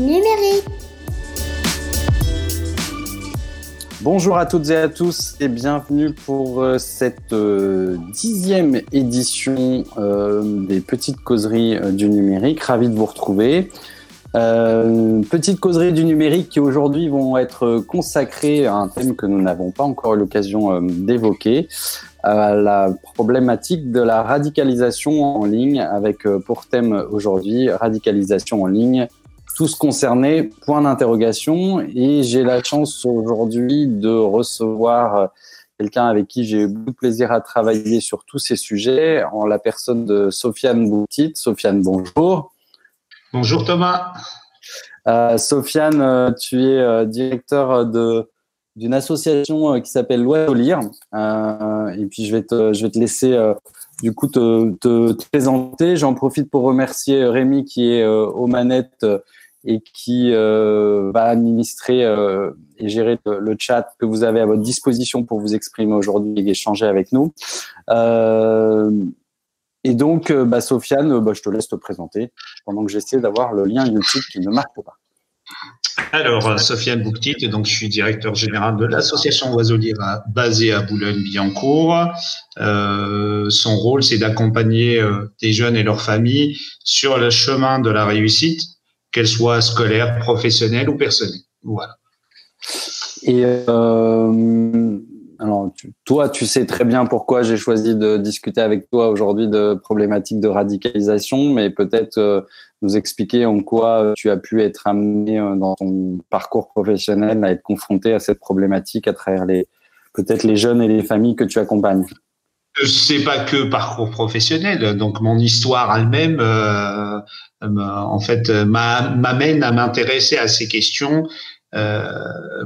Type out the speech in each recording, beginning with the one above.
numérique. Bonjour à toutes et à tous et bienvenue pour euh, cette euh, dixième édition euh, des petites causeries du numérique. Ravi de vous retrouver. petites causeries du numérique qui aujourd'hui vont être consacrées à un thème que nous n'avons pas encore eu l'occasion d'évoquer, la problématique de la radicalisation en ligne avec pour thème aujourd'hui radicalisation en ligne tous concernés, point d'interrogation. Et j'ai la chance aujourd'hui de recevoir euh, quelqu'un avec qui j'ai eu beaucoup de plaisir à travailler sur tous ces sujets, en la personne de Sofiane Boutit. Sofiane, bonjour. Bonjour Thomas. Euh, Sofiane, euh, tu es directeur de d'une association qui s'appelle Loi lire. et puis je vais te, je vais te laisser du coup te, te, te présenter. J'en profite pour remercier Rémi qui est aux manettes et qui euh, va administrer euh, et gérer le, chat que vous avez à votre disposition pour vous exprimer aujourd'hui et échanger avec nous. Euh, et donc, bah, Sofiane, bah, je te laisse te présenter pendant que j'essaie d'avoir le lien YouTube qui ne marque pas. Alors, Sofiane Bouktit, donc je suis directeur général de l'association Oiseau-Lire basée à Boulogne-Billancourt. Euh, son rôle, c'est d'accompagner des jeunes et leurs familles sur le chemin de la réussite qu'elle soit scolaire, professionnelle ou personnelle. Voilà. Et euh, alors, toi, tu sais très bien pourquoi j'ai choisi de discuter avec toi aujourd'hui de problématiques de radicalisation, mais peut-être euh, nous expliquer en quoi tu as pu être amené euh, dans ton parcours professionnel à être confronté à cette problématique à travers les peut-être les jeunes et les familles que tu accompagnes. C'est pas que parcours professionnel, donc mon histoire elle-même euh, en fait, euh, m'amène à m'intéresser à ces questions. Euh,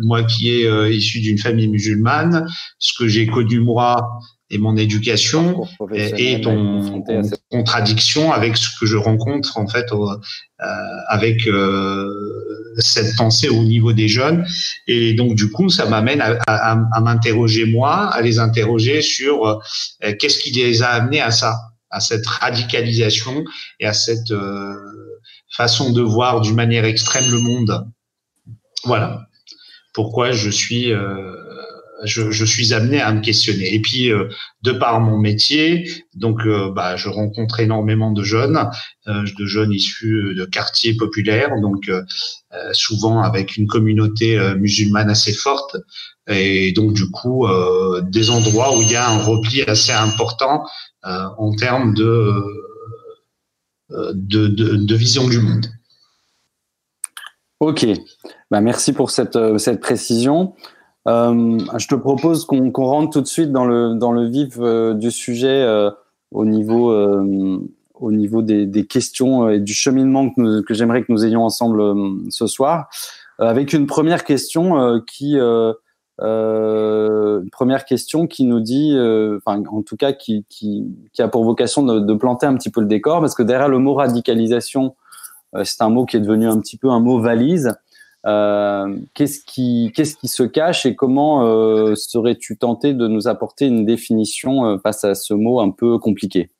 moi qui est issu d'une famille musulmane, ce que j'ai connu moi et mon éducation est en, contradiction avec ce que je rencontre en fait avec cette pensée au niveau des jeunes et donc du coup ça m'amène à, à m'interroger moi à les interroger sur qu'est-ce qui les a amenés à ça à cette radicalisation et à cette euh, façon de voir d'une manière extrême le monde. Voilà pourquoi je suis euh, je, suis amené à me questionner. Et puis, euh, de par mon métier, donc, bah, je rencontre énormément de jeunes, de jeunes issus de quartiers populaires, donc souvent avec une communauté musulmane assez forte, et donc du coup, des endroits où il y a un repli assez important euh, en termes euh, de, vision du monde. Ok, bah, merci pour euh, cette précision. Je te propose qu'on rentre tout de suite dans le, vif du sujet au niveau, au niveau des, questions et du cheminement que, j'aimerais que nous ayons ensemble ce soir, avec une première question qui euh, première question qui nous dit, euh, enfin en tout cas qui, a pour vocation de, planter un petit peu le décor, parce que derrière le mot radicalisation, euh, c'est un mot qui est devenu un petit peu un mot valise. Euh, qu'est-ce qui, se cache et comment euh, serais-tu tenté de nous apporter une définition face à ce mot un peu compliqué?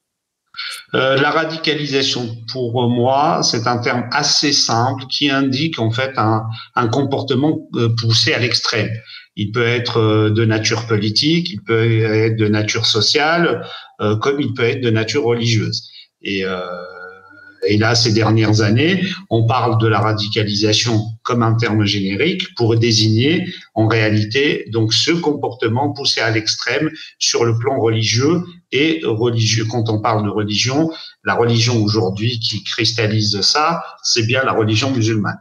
La radicalisation, pour moi, c'est un terme assez simple qui indique en fait un, comportement poussé à l'extrême. Il peut être euh, de nature politique, il peut être de nature sociale, euh, comme il peut être de nature religieuse. Euh, et là, ces dernières années, on parle de la radicalisation comme un terme générique pour désigner en réalité donc ce comportement poussé à l'extrême sur le plan religieux et religieux. Quand on parle de religion, la religion aujourd'hui qui cristallise ça, c'est bien la religion musulmane.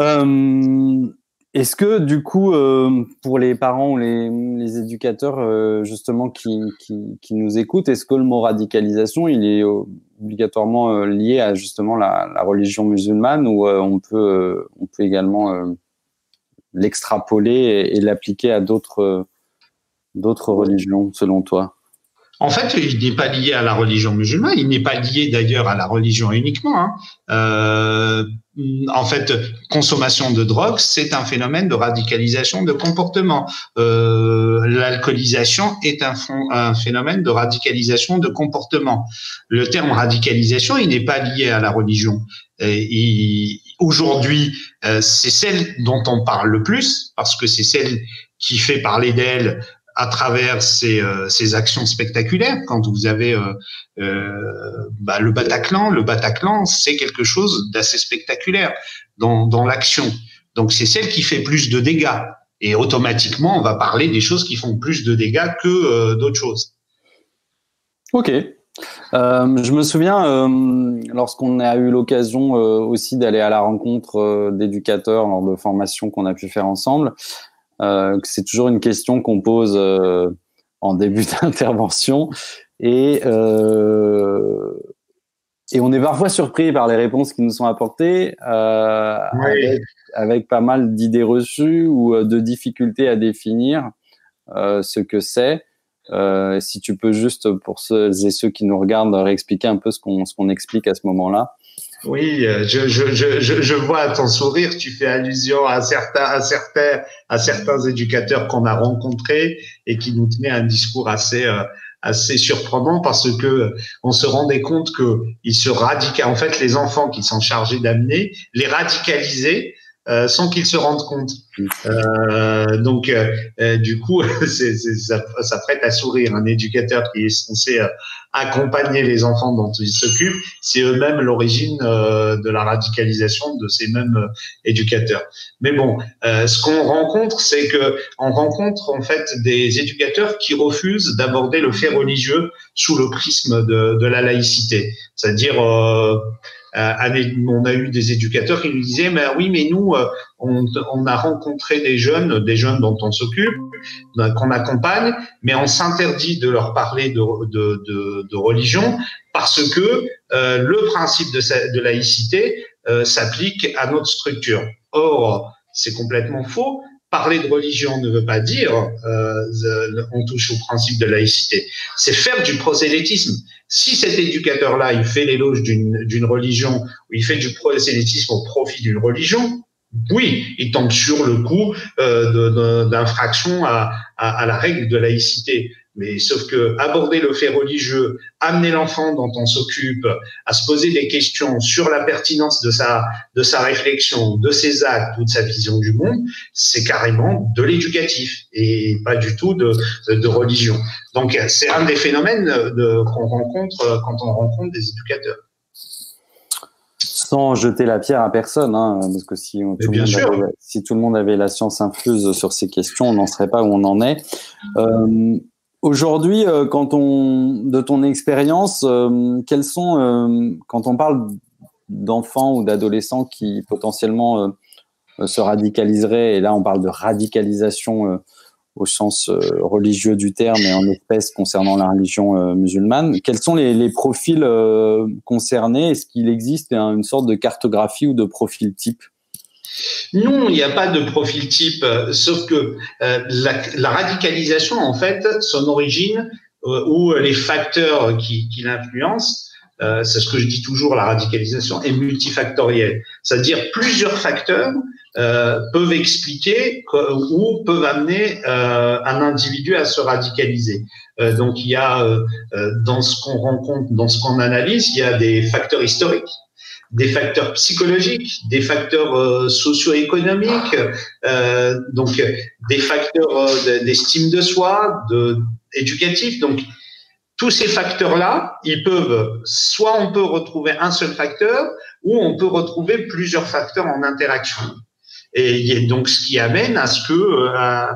Euh, est-ce que du coup, euh, pour les parents ou les, éducateurs euh, justement qui, nous écoutent, est-ce que le mot radicalisation, il est obligatoirement euh, lié à justement la, religion musulmane ou on peut également l'extrapoler et, l'appliquer à d'autres d'autres religions selon toi? En fait, il n'est pas lié à la religion musulmane, il n'est pas lié d'ailleurs à la religion uniquement. Hein en fait, consommation de drogue, c'est un phénomène de radicalisation de comportement. Euh, L'alcoolisation est un, phénomène de radicalisation de comportement. Le terme radicalisation, il n'est pas lié à la religion. Aujourd'hui, euh, c'est celle dont on parle le plus, parce que c'est celle qui fait parler d'elle à travers ces, euh, ces, actions spectaculaires. Quand vous avez euh, euh, bah, le Bataclan, le Bataclan, c'est quelque chose d'assez spectaculaire dans, dans l'action. Donc c'est celle qui fait plus de dégâts. Et automatiquement, on va parler des choses qui font plus de dégâts que euh, d'autres choses. Ok. Euh, je me souviens, lorsqu'on a eu l'occasion aussi d'aller à la rencontre d'éducateurs lors de formations qu'on a pu faire ensemble, c'est toujours une question qu'on pose euh, en début d'intervention et euh, et on est parfois surpris par les réponses qui nous sont apportées euh, avec, avec, pas mal d'idées reçues ou euh, de difficultés à définir euh, ce que c'est. Euh, si tu peux juste, pour ceux et ceux qui nous regardent, réexpliquer un peu ce qu'on ce qu'on explique à ce moment-là. Oui, euh, je, je, je, je vois à ton sourire, tu fais allusion à certains, à certains, à certains éducateurs qu'on a rencontrés et qui nous tenaient un discours assez, euh, assez surprenant parce que on se rendait compte que ils se radicalisaient. En fait, les enfants qui sont chargés d'amener les radicaliser euh, sans qu'ils se rendent compte. Euh, donc, euh, du coup, c'est, ça, ça, prête à sourire. Un éducateur qui est censé accompagner les enfants dont il s'occupe, c'est eux-mêmes l'origine de la radicalisation de ces mêmes éducateurs. Mais bon, ce qu'on rencontre, c'est que on rencontre en fait des éducateurs qui refusent d'aborder le fait religieux sous le prisme de, de la laïcité, c'est-à-dire euh, on a eu des éducateurs qui nous disaient, mais oui, mais nous, euh, on, on, a rencontré des jeunes, des jeunes dont on s'occupe, euh, qu'on accompagne, mais on s'interdit de leur parler de, de, de, de religion parce que euh, le principe de, de laïcité euh, s'applique à notre structure. Or, c'est complètement faux parler de religion ne veut pas dire euh, on touche au principe de laïcité. C'est faire du prosélytisme. Si cet éducateur-là, il fait l'éloge d'une religion ou il fait du prosélytisme au profit d'une religion, oui, il tombe sur le coup euh, d'infraction à, à, à, la règle de laïcité. Mais sauf que aborder le fait religieux, amener l'enfant dont on s'occupe à se poser des questions sur la pertinence de sa, de sa réflexion, de ses actes ou de sa vision du monde, c'est carrément de l'éducatif et pas du tout de, de religion. Donc c'est un des phénomènes qu'on rencontre quand on rencontre des éducateurs sans jeter la pierre à personne, hein, parce que si tout, avait, si tout, le monde avait la science infuse sur ces questions, on n'en serait pas où on en est. Euh, Aujourd'hui, euh, quand on, de ton expérience, euh, quels sont, euh, quand on parle d'enfants ou d'adolescents qui potentiellement se radicaliseraient, et là on parle de radicalisation au sens religieux du terme et en espèce concernant la religion musulmane, quels sont les, les profils concernés? Est-ce qu'il existe une sorte de cartographie ou de profil type? Non, il n'y a pas de profil type, euh, sauf que euh, la, radicalisation, en fait, son origine euh, ou les facteurs qui, qui l'influencent, c'est ce que je dis toujours, la radicalisation est multifactorielle. C'est-à-dire plusieurs facteurs peuvent expliquer ou peuvent amener un individu à se radicaliser. donc il y a dans ce qu'on rencontre, dans ce qu'on analyse, il y a des facteurs historiques des facteurs psychologiques, des facteurs euh, socio-économiques, euh, donc des facteurs euh, d'estime de soi, de éducatifs. Donc tous ces facteurs-là, ils peuvent soit on peut retrouver un seul facteur, ou on peut retrouver plusieurs facteurs en interaction. Et donc ce qui amène à ce que euh,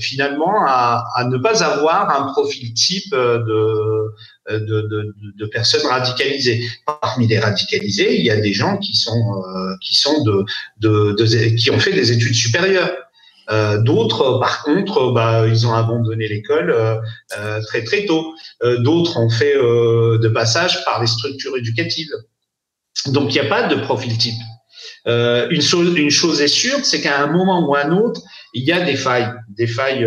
finalement à, ne pas avoir un profil type de de, de, de, personnes radicalisées. Parmi les radicalisés, il y a des gens qui sont euh, qui sont de, de, qui ont fait des études supérieures. Euh, D'autres, par contre, bah, ils ont abandonné l'école euh, euh très très tôt. Euh, d'autres ont fait de passage par les structures éducatives. Donc il n'y a pas de profil type. Une, chose, une chose est sûre, c'est qu'à un moment ou à un autre, il y a des failles, des failles,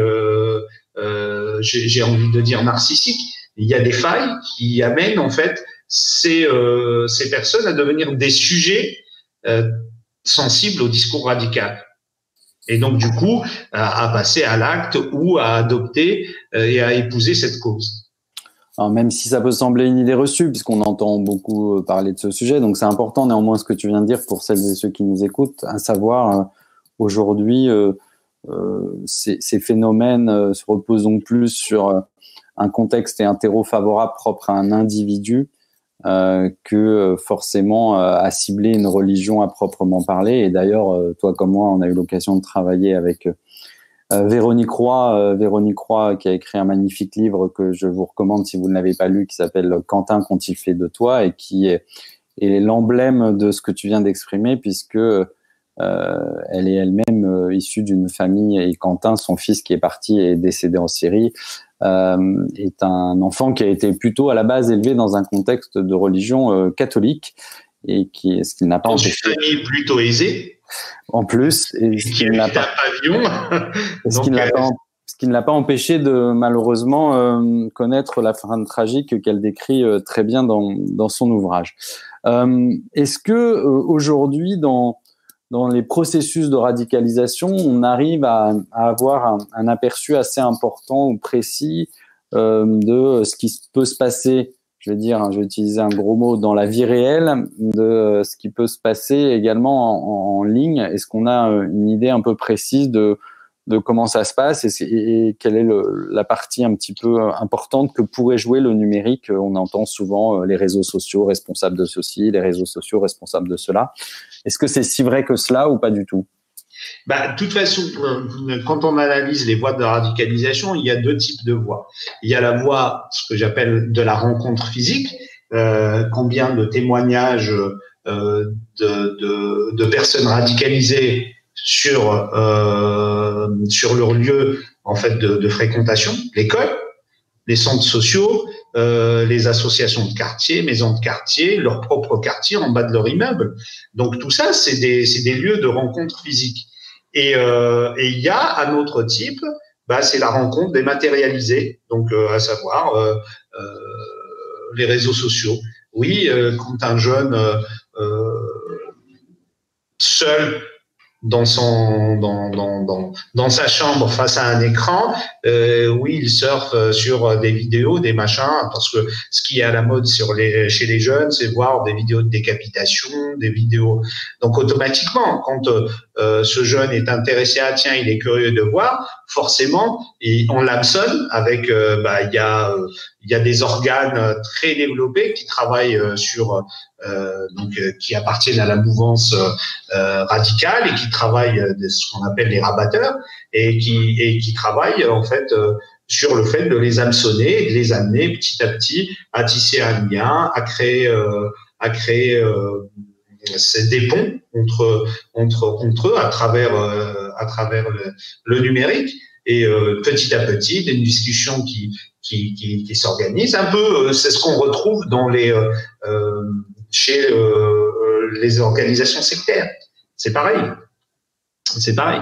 j'ai envie de dire narcissiques, il y a des failles qui amènent en fait ces, euh, ces personnes à devenir des sujets euh, sensibles au discours radical. Et donc, du coup, à, passer à l'acte ou à adopter euh, et à épouser cette cause. Même si ça peut sembler une idée reçue, puisqu'on entend beaucoup euh, parler de ce sujet, donc c'est important néanmoins ce que tu viens de dire pour celles et ceux qui nous écoutent, à savoir euh, aujourd'hui, ces, ces, phénomènes se reposent donc plus sur un contexte et un terreau favorable propre à un individu euh, que euh, forcément euh, à cibler une religion à proprement parler. Et d'ailleurs, toi comme moi, on a eu l'occasion de travailler avec Véronique Roy, Véronique Roy qui a écrit un magnifique livre que je vous recommande si vous ne l'avez pas lu, qui s'appelle Quentin qu'ont-ils fait de toi et qui est, est l'emblème de ce que tu viens d'exprimer puisque euh, elle est elle-même issue d'une famille et Quentin, son fils qui est parti et décédé en Syrie, euh, est un enfant qui a été plutôt à la base élevé dans un contexte de religion euh, catholique et qui ce qu'il n'a pas dans. Une famille plutôt aisée? En plus, et ce qui n'a pas, ce qui l'a pas, ce qui ne l'a pas empêché de malheureusement euh, connaître la fin tragique qu'elle décrit euh, très bien dans, dans son ouvrage. Euh, Est-ce que aujourd'hui dans dans les processus de radicalisation, on arrive à, avoir un, aperçu assez important ou précis de ce qui peut se passer, je vais dire, hein, je vais utiliser un gros mot, dans la vie réelle, de ce qui peut se passer également en, ligne. Est-ce qu'on a euh, une idée un peu précise de comment ça se passe et, quelle est la partie un petit peu euh, importante que pourrait jouer le numérique. On entend souvent euh, les réseaux sociaux responsables de ceci, les réseaux sociaux responsables de cela. Est-ce que c'est si vrai que cela ou pas du tout? Bah, de toute façon, euh, quand on analyse les voies de radicalisation, il y a deux types de voies. Il y a la voie, ce que j'appelle de la rencontre physique. combien de témoignages de, de, de, personnes radicalisées sur euh, sur leur lieu en fait de, de fréquentation, l'école, les centres sociaux, euh, les associations de quartier, maisons de quartier, leur propre quartier en bas de leur immeuble. Donc tout ça, c'est des des lieux de rencontre physique. Et euh, et il y a un autre type, bah, c'est la rencontre dématérialisée, donc euh, à savoir euh, euh, les réseaux sociaux. Oui, quand un jeune seul dans son dans, dans, dans, dans, sa chambre face à un écran euh, oui il surfe euh, sur des vidéos des machins parce que ce qui est à la mode sur les chez les jeunes c'est voir des vidéos de décapitation des vidéos. Donc automatiquement quand euh, ce jeune est intéressé à tiens il est curieux de voir forcément on l'absonne avec euh, bah il y a il y a des organes très développés qui travaillent sur euh, donc euh, qui appartiennent à la mouvance euh, radicale et qui travaillent ce qu'on appelle les rabatteurs et qui et qui travaillent en fait sur le fait de les hameçonner et de les amener petit à petit à tisser un lien, à créer à créer des ponts entre entre entre eux à travers à travers le, numérique. Et petit à petit des discussions qui qui, qui, un peu c'est ce qu'on retrouve dans les chez euh, les organisations sectaires. C'est pareil. C'est pareil.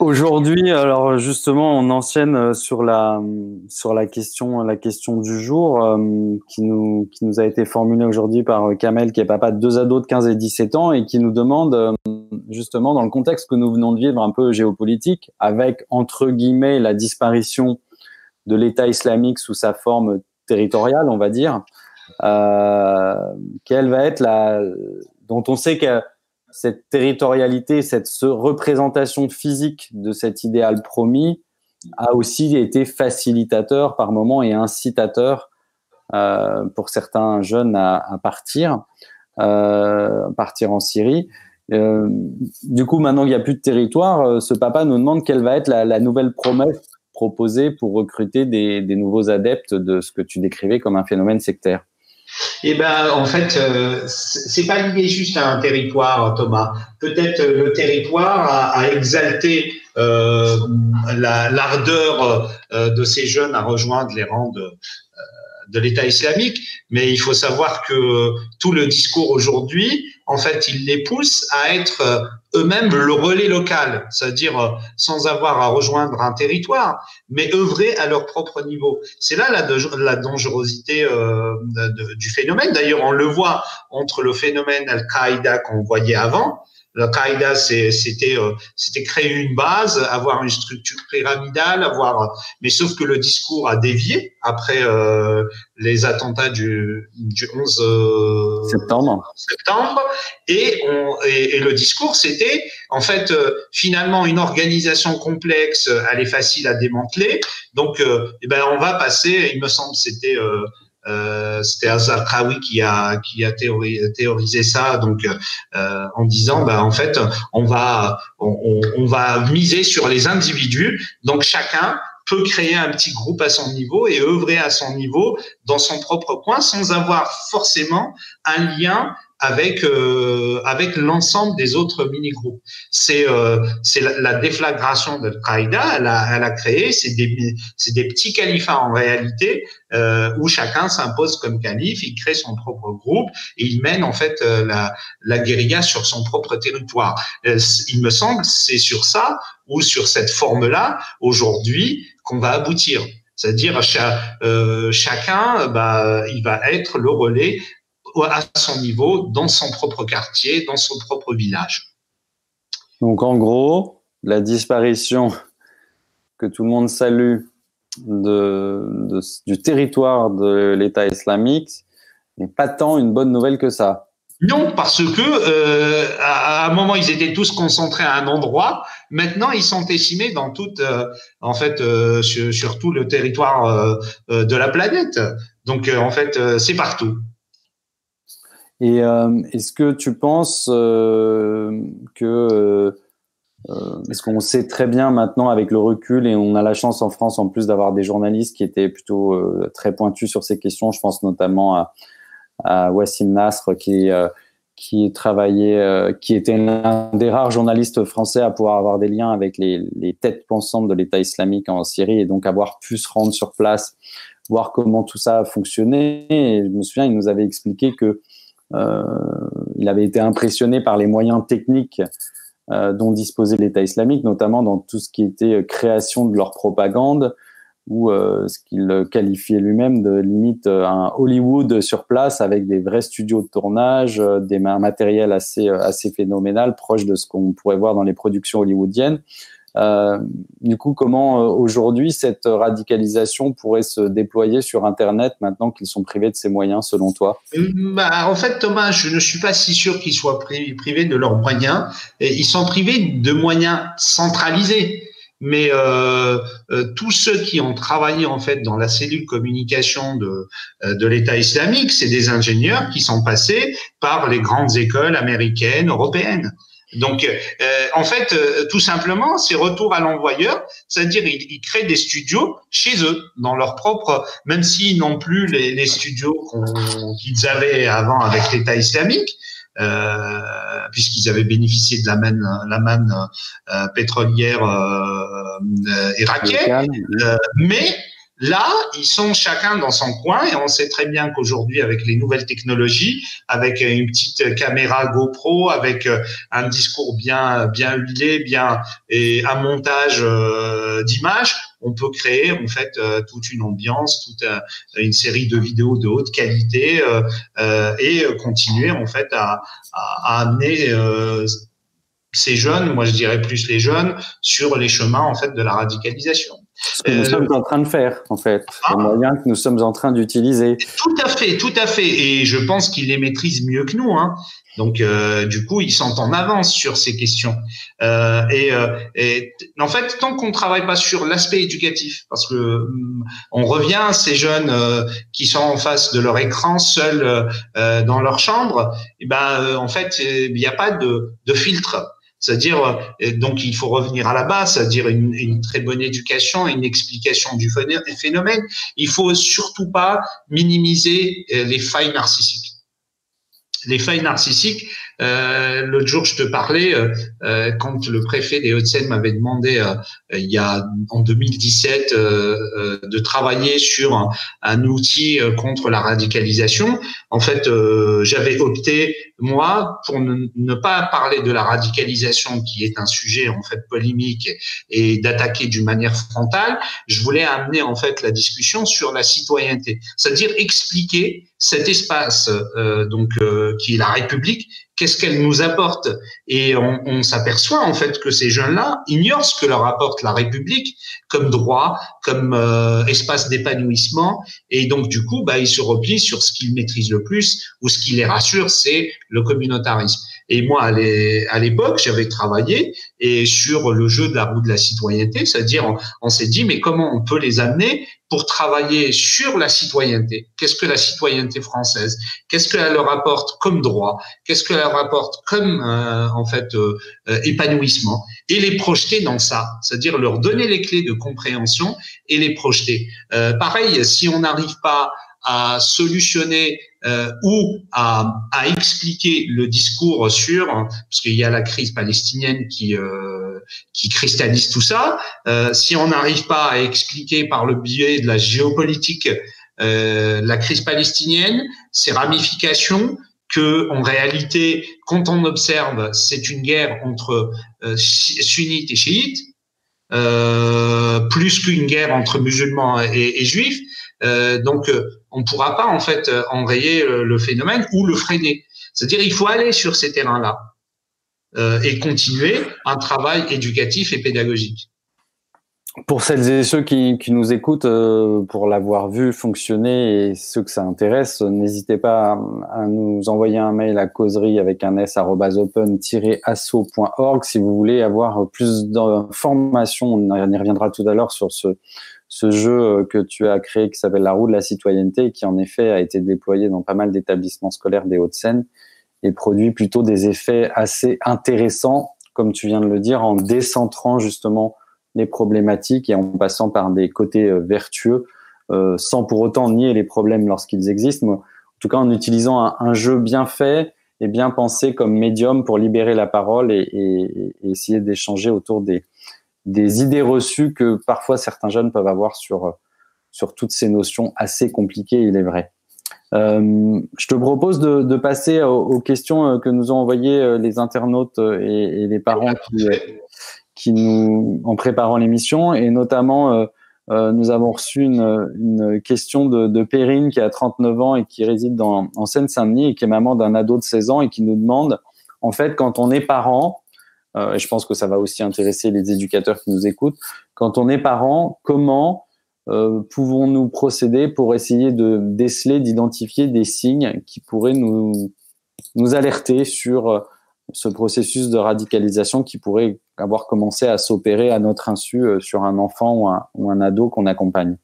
Aujourd'hui, alors justement, on enchaîne sur la sur la question la question du jour euh, qui nous qui nous a été formulée aujourd'hui par Kamel, qui est papa de deux ados de 15 et 17 ans et qui nous demande euh, justement dans le contexte que nous venons de vivre un peu géopolitique, avec entre guillemets la disparition de l'État islamique sous sa forme territoriale, on va dire, euh, quelle va être la dont on sait que cette territorialité, cette représentation physique de cet idéal promis a aussi été facilitateur par moment et incitateur euh, pour certains jeunes à, à partir, euh, partir en Syrie. Euh, du coup, maintenant qu'il n'y a plus de territoire, euh, ce papa nous demande quelle va être la, la nouvelle promesse proposée pour recruter des, des, nouveaux adeptes de ce que tu décrivais comme un phénomène sectaire. Eh ben, en fait, euh, c'est pas lié juste à un territoire, Thomas. Peut-être euh, le territoire a, exalté euh, l'ardeur de ces jeunes à rejoindre les rangs de, de l'État islamique, mais il faut savoir que tout le discours aujourd'hui, en fait, il les pousse à être euh, eux-mêmes le relais local, c'est-à-dire euh, sans avoir à rejoindre un territoire, mais œuvrer à leur propre niveau. C'est là la, la dangerosité euh, du phénomène. D'ailleurs, on le voit entre le phénomène Al-Qaïda qu'on voyait avant, Al-Qaïda, c'était euh, c'était créer une base, avoir une structure pyramidale, avoir. Mais sauf que le discours a dévié après euh, les attentats du, du 11 euh, septembre. Septembre, et, on, et, le discours, c'était en fait finalement une organisation complexe, elle est facile à démanteler. Donc, eh ben on va passer. Il me semble, c'était euh, c'était Azar Kraoui qui a qui a théorisé, ça, donc euh, en disant, bah en fait, on va on, va miser sur les individus, donc chacun peut créer un petit groupe à son niveau et œuvrer à son niveau dans son propre coin sans avoir forcément un lien avec euh, avec l'ensemble des autres mini groupes. C'est euh, c'est la, la, déflagration de Qaïda. Elle a elle a créé c'est des c'est des petits califats en réalité euh, où chacun s'impose comme calife. Il crée son propre groupe et il mène en fait euh, la la guérilla sur son propre territoire. Euh, il me semble c'est sur ça ou sur cette forme là aujourd'hui qu'on va aboutir. C'est-à-dire euh, chacun, bah, il va être le relais à son niveau, dans son propre quartier, dans son propre village. Donc en gros, la disparition que tout le monde salue de, du territoire de l'État islamique n'est pas tant une bonne nouvelle que ça. Non, parce que euh, à un moment ils étaient tous concentrés à un endroit. Maintenant ils sont estimés dans toute, euh, en fait, euh, sur, tout le territoire de la planète. Donc en fait c'est partout. Et euh, est-ce que tu penses euh, que euh, est-ce qu'on sait très bien maintenant avec le recul et on a la chance en France en plus d'avoir des journalistes qui étaient plutôt très pointus sur ces questions. Je pense notamment à, à Wassim Nasr qui qui travaillait, qui était l'un des rares journalistes français à pouvoir avoir des liens avec les, les têtes pensantes de l'État islamique en Syrie et donc avoir pu se rendre sur place, voir comment tout ça a fonctionné. Et je me souviens, il nous avait expliqué que euh, il avait été impressionné par les moyens techniques euh, dont disposait l'État islamique, notamment dans tout ce qui était création de leur propagande, ou euh, ce qu'il qualifiait lui-même de limite un Hollywood sur place avec des vrais studios de tournage, des matériels assez assez phénoménal, proche de ce qu'on pourrait voir dans les productions hollywoodiennes. Euh, du coup, comment euh, aujourd'hui cette radicalisation pourrait se déployer sur Internet maintenant qu'ils sont privés de ces moyens, selon toi? Bah, En fait, Thomas, je ne suis pas si sûr qu'ils soient privés de leurs moyens. Ils sont privés de moyens centralisés mais euh, tous ceux qui ont travaillé en fait dans la cellule communication de, de l'État islamique, c'est des ingénieurs qui sont passés par les grandes écoles américaines, européennes. Donc, euh, en fait, euh, tout simplement, c'est retour à l'envoyeur, c'est-à-dire ils, créent des studios chez eux, dans leur propre, même s'ils n'ont plus les, les studios qu'ils avaient avant avec l'État islamique, euh, puisqu'ils avaient bénéficié de la manne, la manne euh, pétrolière irakienne, mais Là, ils sont chacun dans son coin et on sait très bien qu'aujourd'hui, avec les nouvelles technologies, avec une petite caméra GoPro, avec euh, un discours bien bien huilé, bien et un montage euh, d'images, on peut créer en fait euh, toute une ambiance, toute une série de vidéos de haute qualité et continuer en fait à, à, à amener ces jeunes, moi je dirais plus les jeunes, sur les chemins en fait de la radicalisation. Ce que nous euh, sommes en train de faire, en fait, ah. les moyens que nous sommes en train d'utiliser. Tout à fait, tout à fait, et je pense qu'ils les maîtrisent mieux que nous. Hein. Donc, euh, du coup, ils sont en avance sur ces questions. Euh, et, euh, et, en fait, tant qu'on travaille pas sur l'aspect éducatif, parce que hum, on revient à ces jeunes euh, qui sont en face de leur écran, seuls euh, dans leur chambre, et ben, en fait, il n'y a pas de, de filtre. C'est-à-dire, donc il faut revenir à la base, c'est-à-dire une, une, très bonne éducation, une explication du phénomène. Il faut surtout pas minimiser les failles narcissiques les failles narcissiques, Euh, L'autre jour, je te parlais euh, quand le préfet des Hauts-de-Seine m'avait demandé il y a en 2017 de travailler sur un, outil contre la radicalisation. En fait, j'avais opté moi pour ne, pas parler de la radicalisation qui est un sujet en fait polémique et d'attaquer d'une manière frontale. Je voulais amener en fait la discussion sur la citoyenneté, c'est-à-dire expliquer cet espace euh, donc euh, qui est la République, qu'est-ce qu'elle nous apporte Et on, s'aperçoit en fait que ces jeunes-là ignorent ce que leur apporte la République comme droit, comme euh, espace d'épanouissement, et donc du coup, bah, ils se replient sur ce qu'ils maîtrisent le plus ou ce qui les rassure, c'est le communautarisme. Et moi, à l'époque, j'avais travaillé et sur le jeu de la roue de la citoyenneté, c'est-à-dire on, s'est dit mais comment on peut les amener pour travailler sur la citoyenneté? Qu'est-ce que la citoyenneté française? Qu'est-ce qu'elle leur apporte comme droit? Qu'est-ce qu'elle leur apporte comme euh, en fait euh, euh, épanouissement? Et les projeter dans ça, c'est-à-dire leur donner les clés de compréhension et les projeter. pareil, si on n'arrive pas à solutionner euh, ou à, à, expliquer le discours sur, parce qu'il y a la crise palestinienne qui euh, qui cristallise tout ça. Euh, si on n'arrive pas à expliquer par le biais de la géopolitique euh, la crise palestinienne, ses ramifications, que en réalité, quand on observe, c'est une guerre entre euh, sunnites et chiites, euh, plus qu'une guerre entre musulmans et, et juifs. Donc, on ne pourra pas en fait euh, enrayer le phénomène ou le freiner. C'est-à-dire, il faut aller sur ces terrains-là et continuer un travail éducatif et pédagogique. Pour celles et ceux qui, qui nous écoutent, pour l'avoir vu fonctionner et ceux que ça intéresse, n'hésitez pas à, nous envoyer un mail à causerie avec un s open-asso.org si vous voulez avoir plus d'informations. On y reviendra tout à l'heure sur ce, ce jeu euh, que tu as créé qui s'appelle la roue de la citoyenneté qui en effet a été déployé dans pas mal d'établissements scolaires des Hauts-de-Seine et produit plutôt des effets assez intéressants, comme tu viens de le dire, en décentrant justement les problématiques et en passant par des côtés euh, vertueux, euh, sans pour autant nier les problèmes lorsqu'ils existent, mais en tout cas en utilisant un, jeu bien fait et bien pensé comme médium pour libérer la parole et, et, et essayer d'échanger autour des, des idées reçues que parfois certains jeunes peuvent avoir sur, sur toutes ces notions assez compliquées, il est vrai. Euh, je te propose de, passer aux, questions euh, que nous ont envoyées euh, les internautes et, les parents qui, qui nous, en préparant l'émission, et notamment, euh, nous avons reçu une, question de, de, Perrine qui a 39 ans et qui réside dans, en Seine-Saint-Denis et qui est maman d'un ado de 16 ans et qui nous demande, en fait, quand on est parent, euh, et je pense que ça va aussi intéresser les éducateurs qui nous écoutent. Quand on est parent, comment euh, pouvons-nous procéder pour essayer de déceler, d'identifier des signes qui pourraient nous, nous alerter sur euh, ce processus de radicalisation qui pourrait avoir commencé à s'opérer à notre insu sur un enfant ou un, ou un ado qu'on accompagne?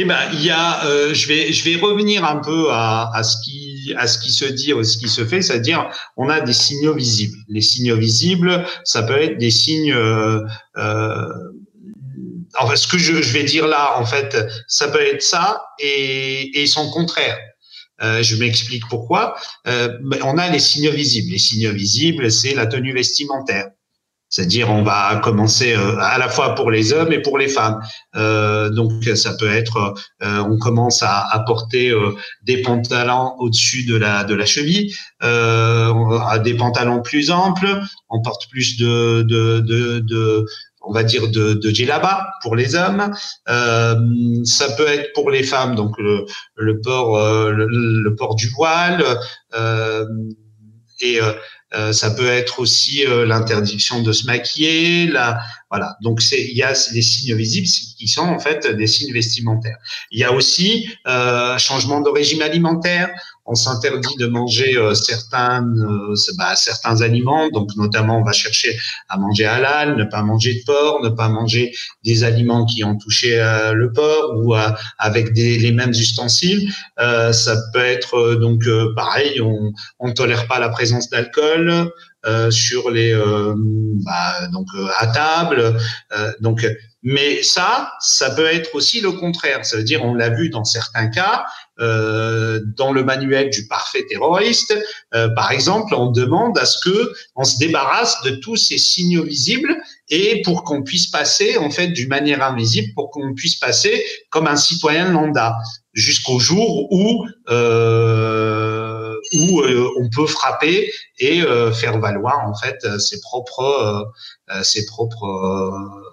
Eh ben, il y a, euh, je vais, je vais revenir un peu à, à, ce qui, à ce qui se dit, à ce qui se fait, c'est-à-dire, on a des signaux visibles. Les signaux visibles, ça peut être des signes. Euh, euh, enfin, ce que je, je, vais dire là, en fait, ça peut être ça et, et son contraire. Euh, je m'explique pourquoi. Euh, on a les signaux visibles. Les signaux visibles, c'est la tenue vestimentaire. C'est-à-dire, on va commencer euh, à la fois pour les hommes et pour les femmes. Euh, donc, ça peut être, euh, on commence à, à porter euh, des pantalons au-dessus de la de la cheville, euh, des pantalons plus amples. On porte plus de de de, de on va dire de, de djellaba pour les hommes. ça peut être pour les femmes, donc le, le port le, le, port du voile et euh, ça peut être aussi euh, l'interdiction de se maquiller. La, voilà. Donc c'est il y a des signes visibles qui sont en fait des signes vestimentaires. Il y a aussi euh, changement de régime alimentaire on s'interdit de manger euh, certains, euh, bah, certains aliments, donc notamment on va chercher à manger halal, ne pas manger de porc, ne pas manger des aliments qui ont touché euh, le porc ou avec des, les mêmes ustensiles. ça peut être donc pareil, on ne tolère pas la présence d'alcool. Sur les bah, donc à table. donc mais ça, ça peut être aussi le contraire. Ça veut dire, on l'a vu dans certains cas, euh, dans le manuel du parfait terroriste, euh, par exemple, on demande à ce que on se débarrasse de tous ces signaux visibles et pour qu'on puisse passer, en fait, d'une manière invisible, pour qu'on puisse passer comme un citoyen lambda, jusqu'au jour où euh, où euh, on peut frapper et euh, faire valoir en fait ses propres ses propres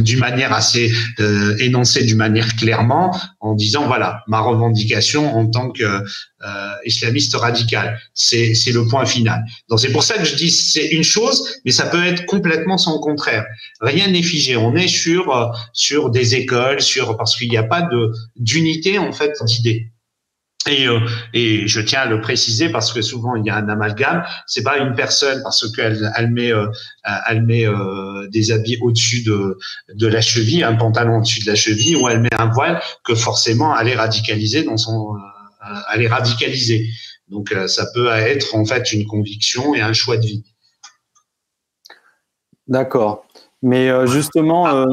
d'une manière assez euh, énoncée d'une manière clairement en disant voilà ma revendication en tant que euh, islamiste radical. C'est c'est le point final. Donc c'est pour ça que je dis c'est une chose mais ça peut être complètement son contraire. Rien n'est figé. On est sur euh, sur des écoles sur parce qu'il n'y a pas de d'unité en fait d'idées et, euh, et je tiens à le préciser parce que souvent il y a un amalgame. C'est pas une personne parce qu'elle elle met euh, elle met euh, des habits au-dessus de de la cheville, un pantalon au-dessus de la cheville, ou elle met un voile que forcément elle est radicalisée dans son elle est radicalisée. Donc ça peut être en fait une conviction et un choix de vie. D'accord. Mais justement.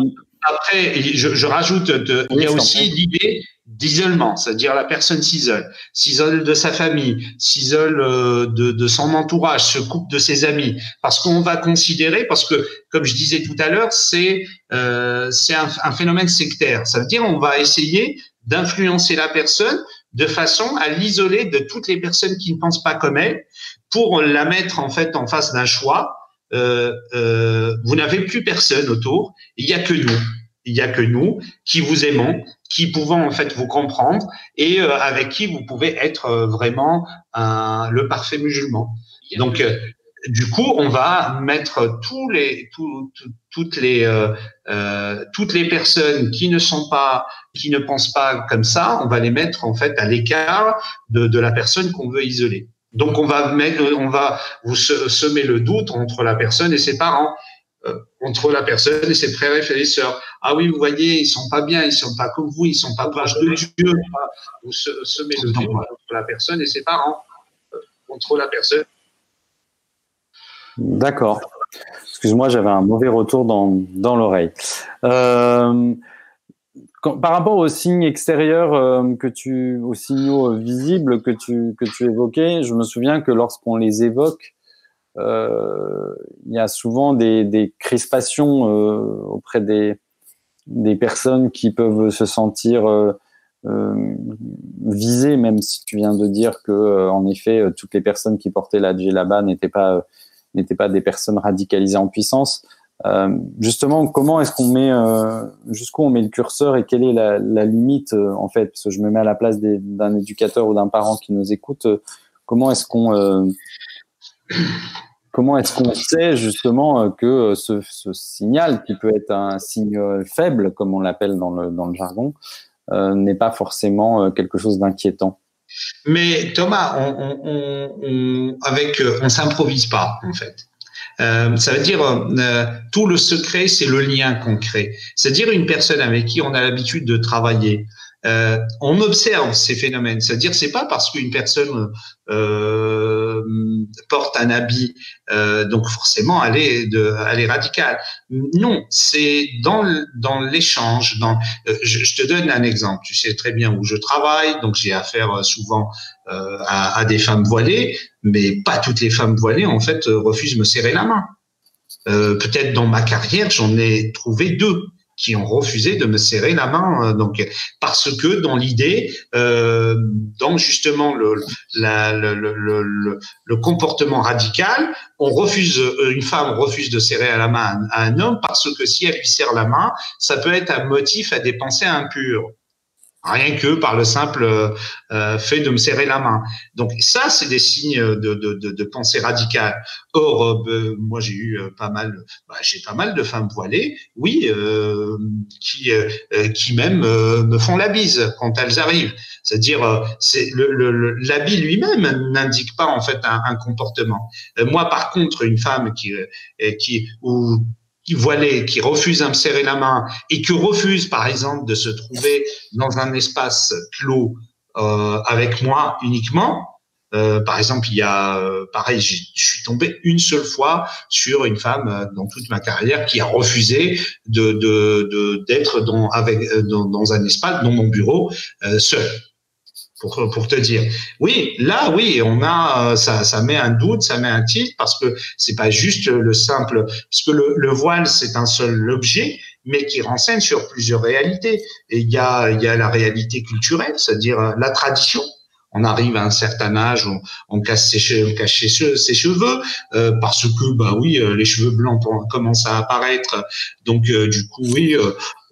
Après, je, je rajoute, de, il y a aussi l'idée d'isolement, c'est-à-dire la personne s'isole, s'isole de sa famille, s'isole euh, de, son entourage, se coupe de ses amis, parce qu'on va considérer, parce que comme je disais tout à l'heure, c'est euh, c'est un, phénomène sectaire. Ça veut dire on va essayer d'influencer la personne de façon à l'isoler de toutes les personnes qui ne pensent pas comme elle, pour la mettre en fait en face d'un choix. Euh, vous n'avez plus personne autour, il y a que nous il y a que nous qui vous aimons, qui pouvons en fait vous comprendre et euh, avec qui vous pouvez être euh, vraiment un, le parfait musulman. Donc euh, du coup, on va mettre tous les tout, toutes les euh, toutes les personnes qui ne sont pas qui ne pensent pas comme ça, on va les mettre en fait à l'écart de, de la personne qu'on veut isoler. Donc on va mettre, on va vous semer le doute entre la personne et ses parents. Euh, entre la personne et ses frères et sœurs. Ah oui, vous voyez, ils sont pas bien, ils sont pas comme vous, ils sont pas proches de Dieu. Vous semez le doute entre la personne et ses parents, euh, contre la personne. D'accord. Excuse-moi, j'avais un mauvais retour dans, dans l'oreille. Euh, par rapport aux signes extérieurs euh, que tu, aux signaux visibles que tu que tu évoquais, je me souviens que lorsqu'on les évoque, euh, il y a souvent des, crispations euh, auprès des, personnes qui peuvent se sentir euh, euh, visées, même si tu viens de dire que, en effet, toutes les personnes qui portaient la djellaba n'étaient pas n'étaient pas des personnes radicalisées en puissance. Euh, justement, comment est-ce qu'on met, euh, jusqu'où on met le curseur et quelle est la, la limite en fait? Parce que je me mets à la place d'un éducateur ou d'un parent qui nous écoute. comment est-ce qu'on Comment est-ce qu'on sait justement que euh, ce, signal, qui peut être un signe euh, faible, comme on l'appelle dans le, jargon, euh, n'est pas forcément quelque chose d'inquiétant? Mais Thomas, on, on, avec, on s'improvise pas en fait. Ça veut dire euh, tout le secret, c'est le lien qu'on crée. C'est-à-dire une personne avec qui on a l'habitude de travailler, euh, on observe ces phénomènes. C'est-à-dire, c'est pas parce qu'une personne euh, porte un habit, euh, donc forcément, elle est, de, elle est radicale. Non, c'est dans dans l'échange. Dans, je, te donne un exemple. Tu sais très bien où je travaille, donc j'ai affaire souvent à, des femmes voilées, mais pas toutes les femmes voilées en fait refusent de me serrer la main. Peut-être dans ma carrière, j'en ai trouvé deux qui ont refusé de me serrer la main. Euh, donc, parce que dans l'idée, euh, dans justement le, le, le, comportement radical, on refuse, euh, une femme refuse de serrer à la main à un homme parce que si elle lui serre la main, ça peut être un motif à des pensées impures rien que par le simple euh, fait de me serrer la main. Donc ça, c'est des signes de, de, de, de pensée radicale. Or, euh, moi, j'ai eu euh, pas mal, bah, j'ai pas mal de femmes voilées, oui, euh, qui, euh, qui même me font la bise quand elles arrivent. C'est-à-dire, c'est le, l'habit lui-même n'indique pas en fait un, un comportement. moi, par contre, une femme qui, qui ou qui voilait, qui refuse à me serrer la main et qui refuse, par exemple, de se trouver dans un espace clos euh, avec moi uniquement, Euh, par exemple, il y a, euh, pareil, je suis tombé une seule fois sur une femme euh, dans toute ma carrière qui a refusé de d'être dans avec dans, un espace, dans mon bureau, seul. Pour, pour te dire, oui, là, oui, on a ça, ça met un doute, ça met un titre parce que c'est pas juste le simple, parce que le, le voile c'est un seul objet, mais qui renseigne sur plusieurs réalités. Et il y a, il y a la réalité culturelle, c'est-à-dire la tradition on arrive à un certain âge, on, on casse ses cheveux, cache ses, cheveux euh, parce que bah oui, euh, les cheveux blancs commencent à apparaître. Donc euh, du coup oui,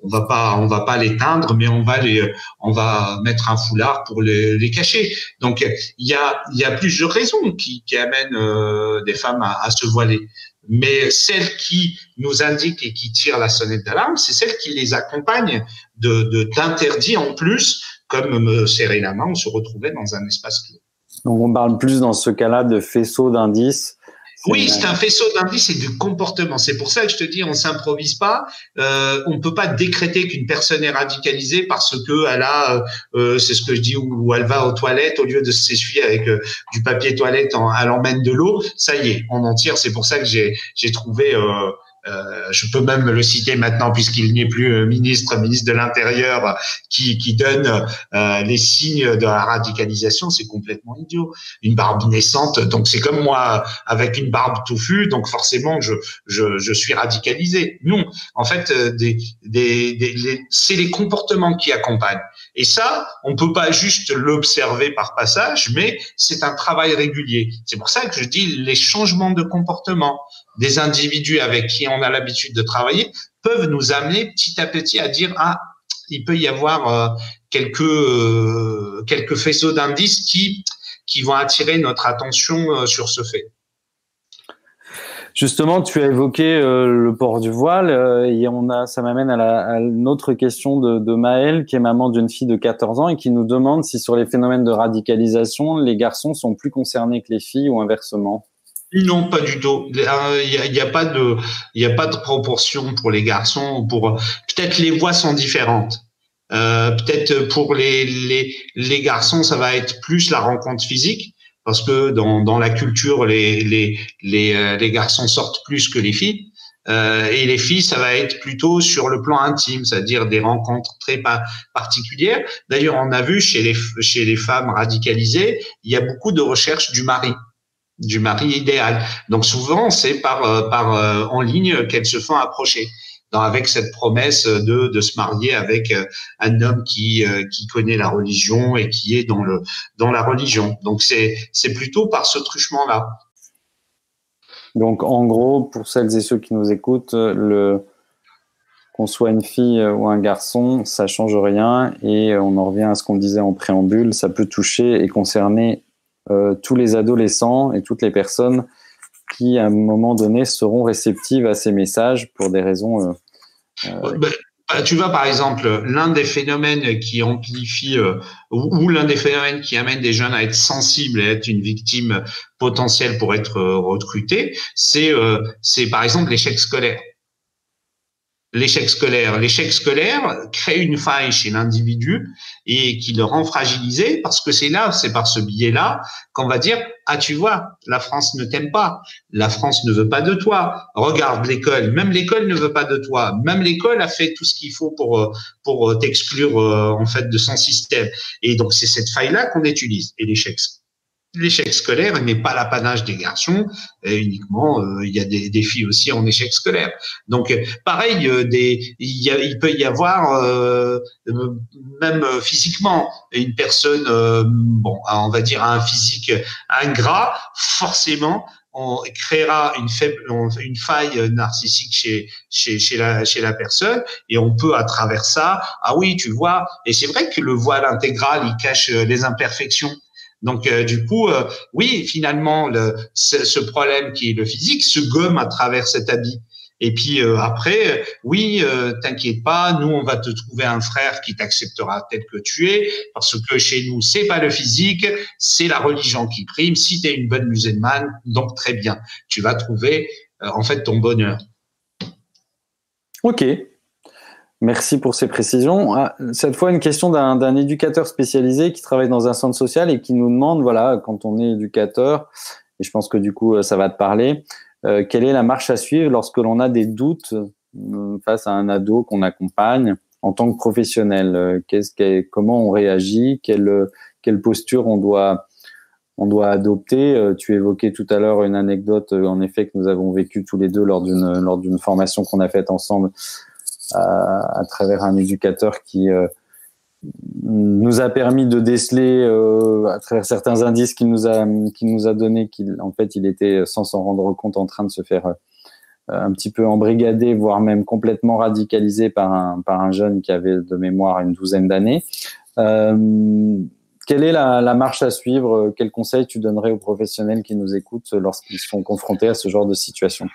on va pas on va pas les teindre, mais on va les on va mettre un foulard pour les, les cacher. Donc il y a il y a plusieurs raisons qui, qui amènent des femmes à, à se voiler. Mais celle qui nous indique et qui tire la sonnette d'alarme, c'est celle qui les accompagne de d'interdit en plus comme me serrer la main, on se retrouvait dans un espace clos. Donc on parle plus dans ce cas-là de faisceau d'indices. Oui, c'est un faisceau d'indices et de comportement. C'est pour ça que je te dis, on s'improvise pas. Euh, on peut pas décréter qu'une personne est radicalisée parce que elle a, euh, c'est ce que je dis, où, elle va aux toilettes au lieu de s'essuyer avec euh, du papier toilette, en, elle emmène de l'eau. Ça y est, on en tire. C'est pour ça que j'ai j'ai trouvé. Euh, euh, je peux même le citer maintenant puisqu'il n'est plus euh, ministre, ministre de l'Intérieur, qui, qui donne euh, les signes de la radicalisation, c'est complètement idiot. Une barbe naissante, donc c'est comme moi avec une barbe touffue, donc forcément je, je, je suis radicalisé. Non, en fait, des, des, des c'est les comportements qui accompagnent. Et ça, on peut pas juste l'observer par passage, mais c'est un travail régulier. C'est pour ça que je dis les changements de comportement des individus avec qui on a l'habitude de travailler peuvent nous amener petit à petit à dire ah il peut y avoir euh, quelques euh, quelques faisceaux d'indices qui vont attirer notre attention euh, sur ce fait. Justement, tu as évoqué le port du voile et on a, ça m'amène à une autre question de, de Maëlle, qui est maman d'une fille de 14 ans et qui nous demande si sur les phénomènes de radicalisation, les garçons sont plus concernés que les filles ou inversement. Non, pas du tout. Il n'y a, a, pas de, il a pas de proportion pour les garçons. Pour peut-être les voix sont différentes. Euh, peut-être pour les, les, les garçons, ça va être plus la rencontre physique parce que dans, dans la culture, les, les, les, euh, les garçons sortent plus que les filles. Euh, et les filles, ça va être plutôt sur le plan intime, c'est-à-dire des rencontres très particulières. D'ailleurs, on a vu chez les, chez les femmes radicalisées, il y a beaucoup de recherches du mari du mari idéal. Donc souvent, c'est par, euh, euh, en ligne qu'elles se font approcher. Avec cette promesse de, se marier avec euh, un homme qui, connaît la religion et qui est dans, le, dans la religion. Donc c'est, c'est plutôt par ce truchement-là. Donc en gros, pour celles et ceux qui nous écoutent, qu'on soit une fille ou un garçon, ça change rien et on en revient à ce qu'on disait en préambule, ça peut toucher et concerner euh, tous les adolescents et toutes les personnes qui, à un moment donné, seront réceptives à ces messages pour des raisons. Euh, euh, bah, tu vois, par exemple, l'un des phénomènes qui amplifie ou, l'un des phénomènes qui amène des jeunes à être sensibles et à être une victime potentielle pour être recruté, c'est c'est par exemple l'échec scolaire l'échec scolaire. L'échec scolaire crée une faille chez l'individu et qui le rend fragilisé parce que c'est là, c'est par ce biais-là qu'on va dire ah tu vois, la France ne t'aime pas, la France ne veut pas de toi. Regarde l'école, même l'école ne veut pas de toi, même l'école a fait tout ce qu'il faut pour euh, pour euh, t'exclure euh, en fait de son système. Et donc c'est cette faille-là qu'on utilise. Et l'échec l'échec scolaire n'est pas l'apanage des garçons, et uniquement euh, il y a des, des, filles aussi en échec scolaire. Donc euh, pareil, euh, des, il, y a, il, peut y avoir même physiquement une personne, bon, on va dire un physique ingrat, forcément on créera une faible, une faille narcissique chez, chez, chez, la, chez la personne et on peut à travers ça, ah oui, tu vois, et c'est vrai que le voile intégral, il cache les imperfections donc, euh, du coup, euh, oui, finalement, le, ce, problème qui est le physique se gomme à travers cet habit. Et puis euh, après, oui, t'inquiète pas, nous on va te trouver un frère qui t'acceptera tel que tu es, parce que chez nous c'est pas le physique, c'est la religion qui prime. Si tu es une bonne musulmane, donc très bien, tu vas trouver en fait ton bonheur. Ok, Merci pour ces précisions. Ah, cette fois, une question d'un éducateur spécialisé qui travaille dans un centre social et qui nous demande, voilà, quand on est éducateur, et je pense que du coup, ça va te parler, euh, quelle est la marche à suivre lorsque l'on a des doutes euh, face à un ado qu'on accompagne en tant que professionnel? Euh, Qu'est-ce Comment on réagit? Quelle, quelle posture on doit on doit adopter? Tu évoquais tout à l'heure une anecdote, en effet, que nous avons vécue tous les deux lors d'une formation qu'on a faite ensemble à, travers un éducateur qui euh, nous a permis de déceler euh, à travers certains indices qu'il nous a qu'il nous a donné qu'il en fait il était sans s'en rendre compte en train de se faire euh, un petit peu embrigadé voire même complètement radicalisé par un par un jeune qui avait de mémoire une douzaine d'années. Quelle est la, la, marche à suivre? Quel conseil tu donnerais aux professionnels qui nous écoutent lorsqu'ils sont confrontés à ce genre de situation?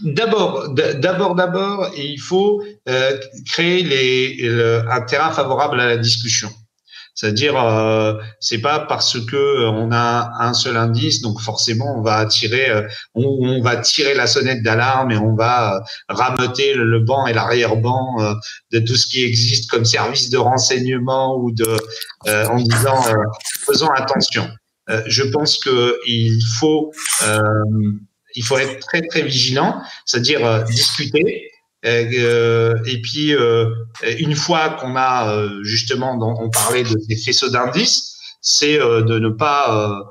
D'abord, d'abord, d'abord, il faut euh, créer les, un terrain favorable à la discussion. C'est-à-dire, euh, c'est pas parce que on a un seul indice, donc forcément on va attirer, euh, on, va tirer la sonnette d'alarme et on va euh, rameuter le, banc et l'arrière-banc euh, de tout ce qui existe comme service de renseignement ou de, en disant faisons attention. je pense que il faut il faut être très très vigilant, c'est-à-dire euh, discuter. Euh, et puis euh, une fois qu'on a justement, on parlait de ces faisceaux d'indices, c'est de ne pas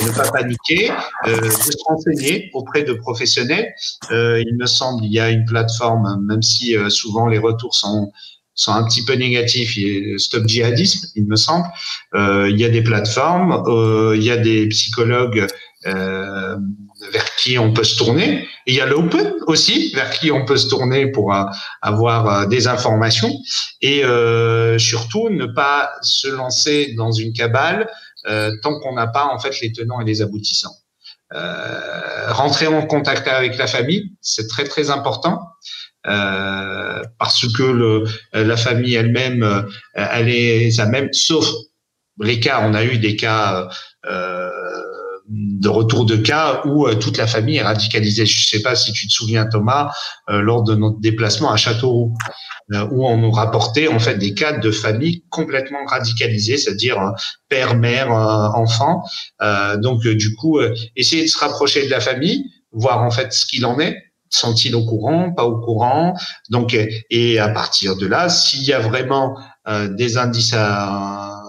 ne pas paniquer, de se renseigner auprès de professionnels. il me semble, il y a une plateforme, même si souvent les retours sont sont un petit peu négatifs. Stop Djihadisme, il me semble. il y a des plateformes, il y a des psychologues euh, vers qui on peut se tourner. il y a l'open aussi, vers qui on peut se tourner pour euh, avoir euh, des informations. Et surtout, ne pas se lancer dans une cabale tant qu'on n'a pas en fait les tenants et les aboutissants. rentrer en contact avec la famille, c'est très très important. parce que le, la famille elle-même, elle est ça même, sauf les cas, on a eu des cas euh, de retour de cas où euh, toute la famille est radicalisée. Je ne sais pas si tu te souviens, Thomas, euh, lors de notre déplacement à Châteauroux, euh, où on nous rapportait en fait des cas de familles complètement radicalisées, c'est-à-dire père, mère, enfant. donc du coup, essayer de se rapprocher de la famille, voir en fait ce qu'il en est. Sont-ils au courant, pas au courant Donc, et à partir de là, s'il y a vraiment des indices à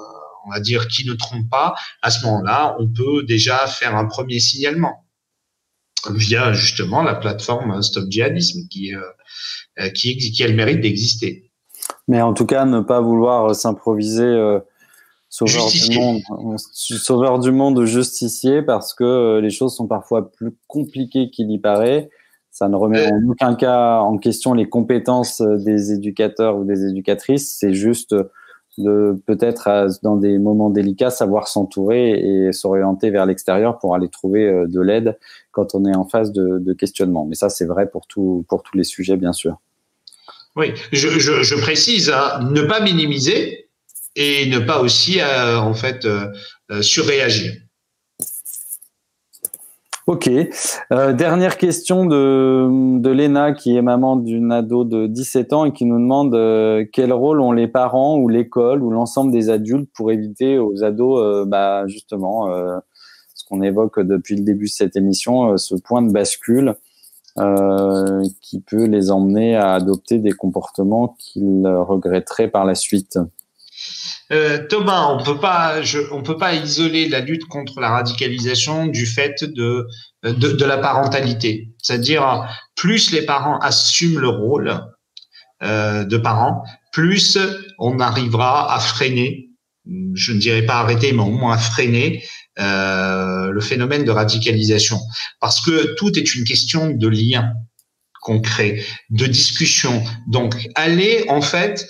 on va dire, qui ne trompe pas, à ce moment-là, on peut déjà faire un premier signalement via justement la plateforme Stop Djihadisme qui, euh, qui, qui a le mérite d'exister. Mais en tout cas, ne pas vouloir s'improviser euh, sauveur du monde, sauveur du monde justicier parce que euh, les choses sont parfois plus compliquées qu'il y paraît. Ça ne remet en aucun cas en question les compétences des éducateurs ou des éducatrices. C'est juste de peut-être dans des moments délicats savoir s'entourer et s'orienter vers l'extérieur pour aller trouver euh, de l'aide quand on est en phase de, questionnement. Mais ça, c'est vrai pour tout, pour tous les sujets, bien sûr. Oui, je, je, je précise, hein, ne pas minimiser et ne pas aussi euh, en fait euh, surréagir. Ok. Euh, dernière question de, de Léna, qui est maman d'une ado de 17 ans et qui nous demande euh, quel rôle ont les parents ou l'école ou l'ensemble des adultes pour éviter aux ados, euh, bah, justement, ce qu'on évoque depuis le début de cette émission, ce point de bascule qui peut les emmener à adopter des comportements qu'ils regretteraient par la suite? Euh, Thomas, on peut pas, on peut pas isoler la lutte contre la radicalisation du fait de de, la parentalité. C'est-à-dire, plus les parents assument le rôle euh, de parents, plus on arrivera à freiner, je ne dirais pas arrêter, mais au moins à freiner euh, le phénomène de radicalisation. Parce que tout est une question de lien concret, de discussion. Donc, aller en fait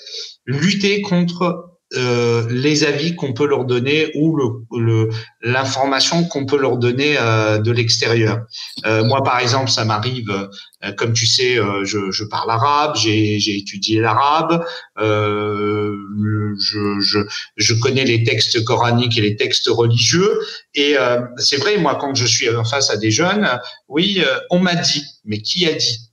lutter contre euh, les avis qu'on peut leur donner ou le, l'information qu'on peut leur donner euh, de l'extérieur. Euh, moi, par exemple, ça m'arrive, comme tu sais, je, je, parle arabe, j'ai, j'ai étudié l'arabe, je, je, je, connais les textes coraniques et les textes religieux. Et c'est vrai, moi, quand je suis face à des jeunes, oui, on m'a dit, mais qui a dit?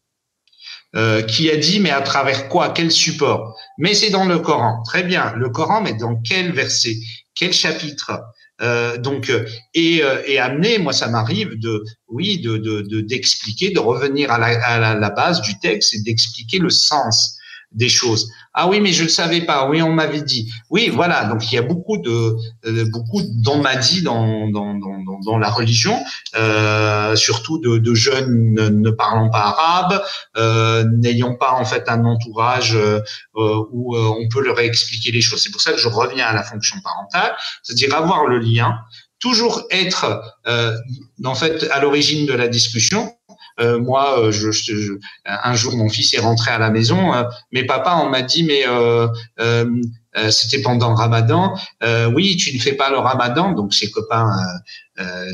Qui a dit mais à travers quoi, quel support? Mais c'est dans le Coran. Très bien. Le Coran, mais dans quel verset, quel chapitre? Euh, donc et, et amener, moi ça m'arrive de, oui, de d'expliquer, de, de, revenir à la, à la base du texte et d'expliquer le sens des choses. Ah oui, mais je ne savais pas. Oui, on m'avait dit. Oui, voilà. Donc il y a beaucoup de euh, beaucoup d'on m'a dit dans dans, dans, dans la religion, euh, surtout de, de jeunes ne, parlant pas arabe, euh, n'ayant pas en fait un entourage euh, où euh, on peut leur expliquer les choses. C'est pour ça que je reviens à la fonction parentale, c'est-à-dire avoir le lien, toujours être en fait à l'origine de la discussion euh, moi, euh, je, je, un jour, mon fils est rentré à la maison. Euh, mais papa, on m'a dit, mais c'était pendant Ramadan. oui, tu ne fais pas le Ramadan, donc ses copains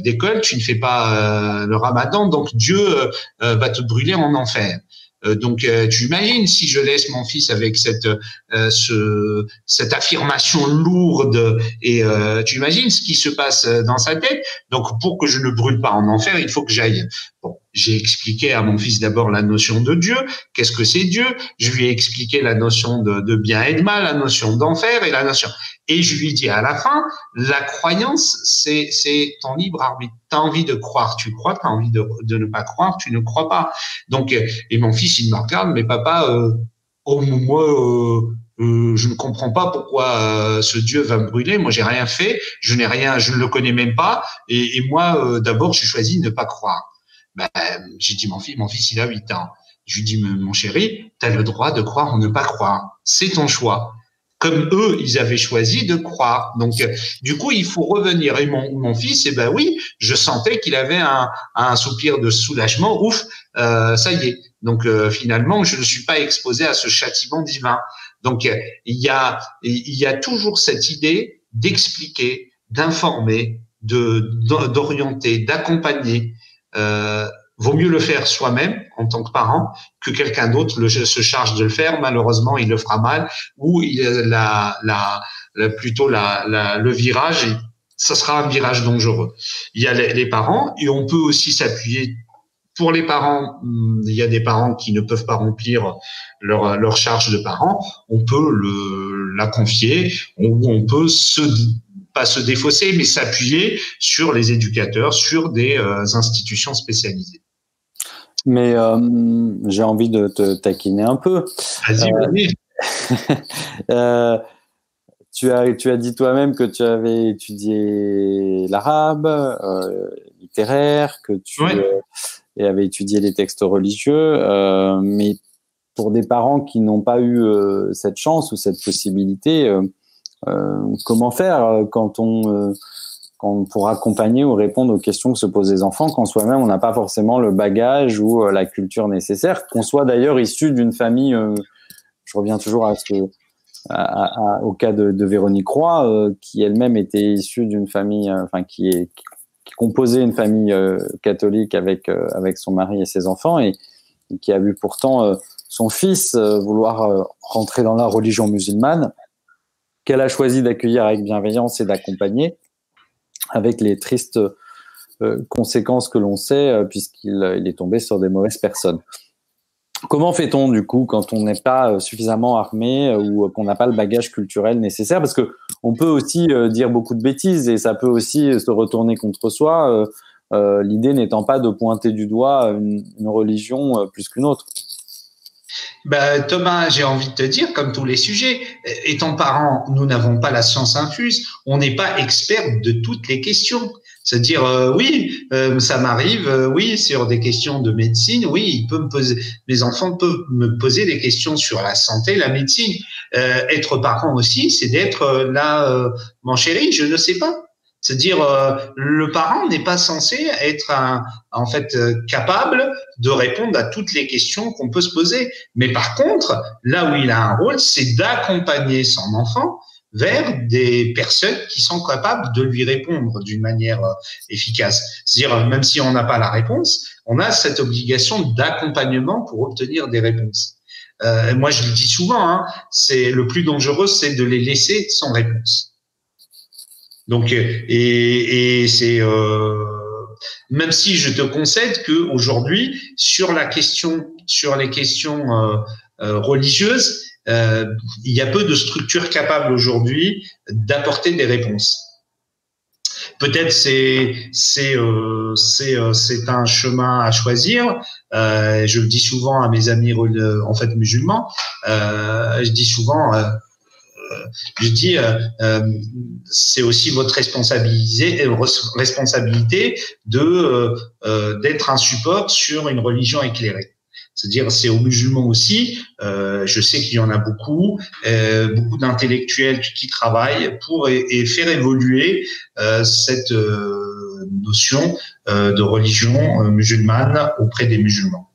d'école, tu ne fais pas le Ramadan, donc Dieu va te brûler en enfer. Euh, donc, euh, tu imagines si je laisse mon fils avec cette euh, ce, cette affirmation lourde et tu imagines ce qui se passe dans sa tête? Donc, pour que je ne brûle pas en enfer, il faut que j'aille. Bon, j'ai expliqué à mon fils d'abord la notion de Dieu. Qu'est-ce que c'est Dieu? Je lui ai expliqué la notion de, bien et de mal, la notion d'enfer et la notion. Et je lui dis à la fin, la croyance, c'est, c'est ton libre arbitre. T'as envie de croire, tu crois. T'as envie de, ne pas croire, tu ne crois pas. Donc, euh, et mon fils, il me regarde, mais papa, euh, oh, moi, euh, euh, je ne comprends pas pourquoi euh, ce Dieu va me brûler. Moi, j'ai rien fait, je n'ai rien, je ne le connais même pas. Et, et moi, d'abord, j'ai choisi de ne pas croire. Ben, j'ai dit mon fils, mon fils, il a 8 ans. Je lui dis, mon chéri, tu as le droit de croire ou ne pas croire. C'est ton choix comme eux, ils avaient choisi de croire. Donc, du coup, il faut revenir. Et mon, mon fils, eh ben oui, je sentais qu'il avait un, un, soupir de soulagement. Ouf, euh, ça y est. Donc, euh, finalement, je ne suis pas exposé à ce châtiment divin. Donc, il y a, il y a toujours cette idée d'expliquer, d'informer, de d'orienter, d'accompagner. Euh, vaut mieux le faire soi-même en tant que parent que quelqu'un d'autre se charge de le faire. Malheureusement, il le fera mal ou il la, la, la plutôt la, la, le virage, ça sera un virage dangereux. Il y a les, parents et on peut aussi s'appuyer. Pour les parents, hmm, il y a des parents qui ne peuvent pas remplir leur, leur charge de parents. On peut le, la confier ou on peut se pas se défausser, mais s'appuyer sur les éducateurs, sur des euh, institutions spécialisées. Mais euh, j'ai envie de te taquiner un peu. Vas-y, euh, vas-y. Euh, tu, as, tu as dit toi-même que tu avais étudié l'arabe littéraire, que tu avais étudié les textes religieux, mais pour des parents qui n'ont pas eu cette chance ou cette possibilité, comment faire quand on pour accompagner ou répondre aux questions que se posent les enfants quand soi-même on n'a pas forcément le bagage ou euh, la culture nécessaire, qu'on soit d'ailleurs issu d'une famille. Euh, je reviens toujours à ce au cas de, Véronique Roy, euh, qui elle-même était issue d'une famille, enfin qui composait une famille catholique avec avec son mari et ses enfants et, et qui a vu pourtant son fils vouloir rentrer dans la religion musulmane qu'elle a choisi d'accueillir avec bienveillance et d'accompagner avec les tristes euh, conséquences que l'on sait, euh, puisqu'il euh, est tombé sur des mauvaises personnes. Comment fait-on du coup quand on n'est pas suffisamment armé ou qu'on n'a pas le bagage culturel nécessaire? Parce que on peut aussi dire beaucoup de bêtises et ça peut aussi se retourner contre soi. L'idée n'étant pas de pointer du doigt une religion plus qu'une autre. Ben, Thomas, j'ai envie de te dire, comme tous les sujets, étant parents, nous n'avons pas la science infuse, on n'est pas expert de toutes les questions. C'est-à-dire, euh, oui, euh, ça m'arrive, euh, oui, sur des questions de médecine, oui, il peut me poser, mes enfants peuvent me poser des questions sur la santé, la médecine. être parent aussi, c'est d'être là, mon chéri, je ne sais pas. C'est-à-dire, euh, le parent n'est pas censé être en fait euh, capable de répondre à toutes les questions qu'on peut se poser. Mais par contre, là où il a un rôle, c'est d'accompagner son enfant vers des personnes qui sont capables de lui répondre d'une manière euh, efficace. C'est-à-dire, même si on n'a pas la réponse, on a cette obligation d'accompagnement pour obtenir des réponses. moi, je le dis souvent, hein, c'est le plus dangereux, c'est de les laisser sans réponse. Donc, et, et c'est euh, même si je te concède que aujourd'hui, sur les questions religieuses, il y a peu de structures capables aujourd'hui d'apporter des réponses. Peut-être c'est c'est euh, euh, un chemin à choisir. Euh, je le dis souvent à mes amis en fait musulmans. je dis souvent je dis, c'est aussi votre responsabilité, de d'être un support sur une religion éclairée. C'est-à-dire, c'est aux musulmans aussi. Euh, je sais qu'il y en a beaucoup, euh, beaucoup d'intellectuels qui travaillent pour faire évoluer euh, cette euh, notion euh, de religion euh, musulmane auprès des musulmans.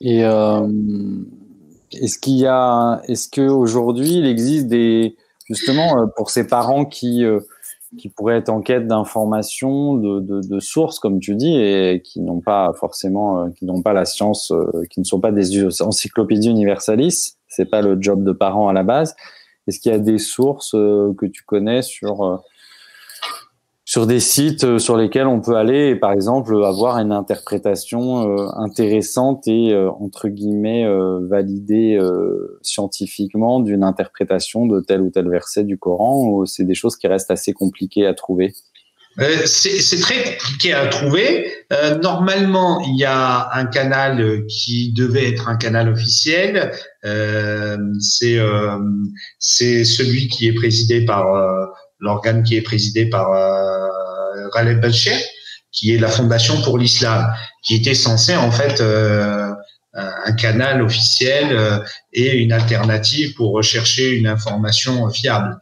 Et est-ce qu'il y a, est-ce qu'aujourd'hui il existe des justement pour ces parents qui qui pourraient être en quête d'informations, de, de, de, sources, comme tu dis, et qui n'ont pas forcément, euh, qui n'ont pas la science, euh, qui ne sont pas des encyclopédies universalistes. C'est pas le job de parents à la base. Est-ce qu'il y a des sources euh, que tu connais sur sur des sites euh, sur lesquels on peut aller et par exemple avoir une interprétation euh, intéressante et euh, entre guillemets validée scientifiquement d'une interprétation de tel ou tel verset du Coran ou c'est des choses qui restent assez compliquées à trouver? C'est très compliqué à trouver. normalement, il y a un canal qui devait être un canal officiel. c'est celui qui est présidé par l'organe qui est présidé par euh, Raled Belcher, qui est la Fondation pour l'Islam, qui était censé en fait euh, un canal officiel euh, et une alternative pour rechercher une information fiable.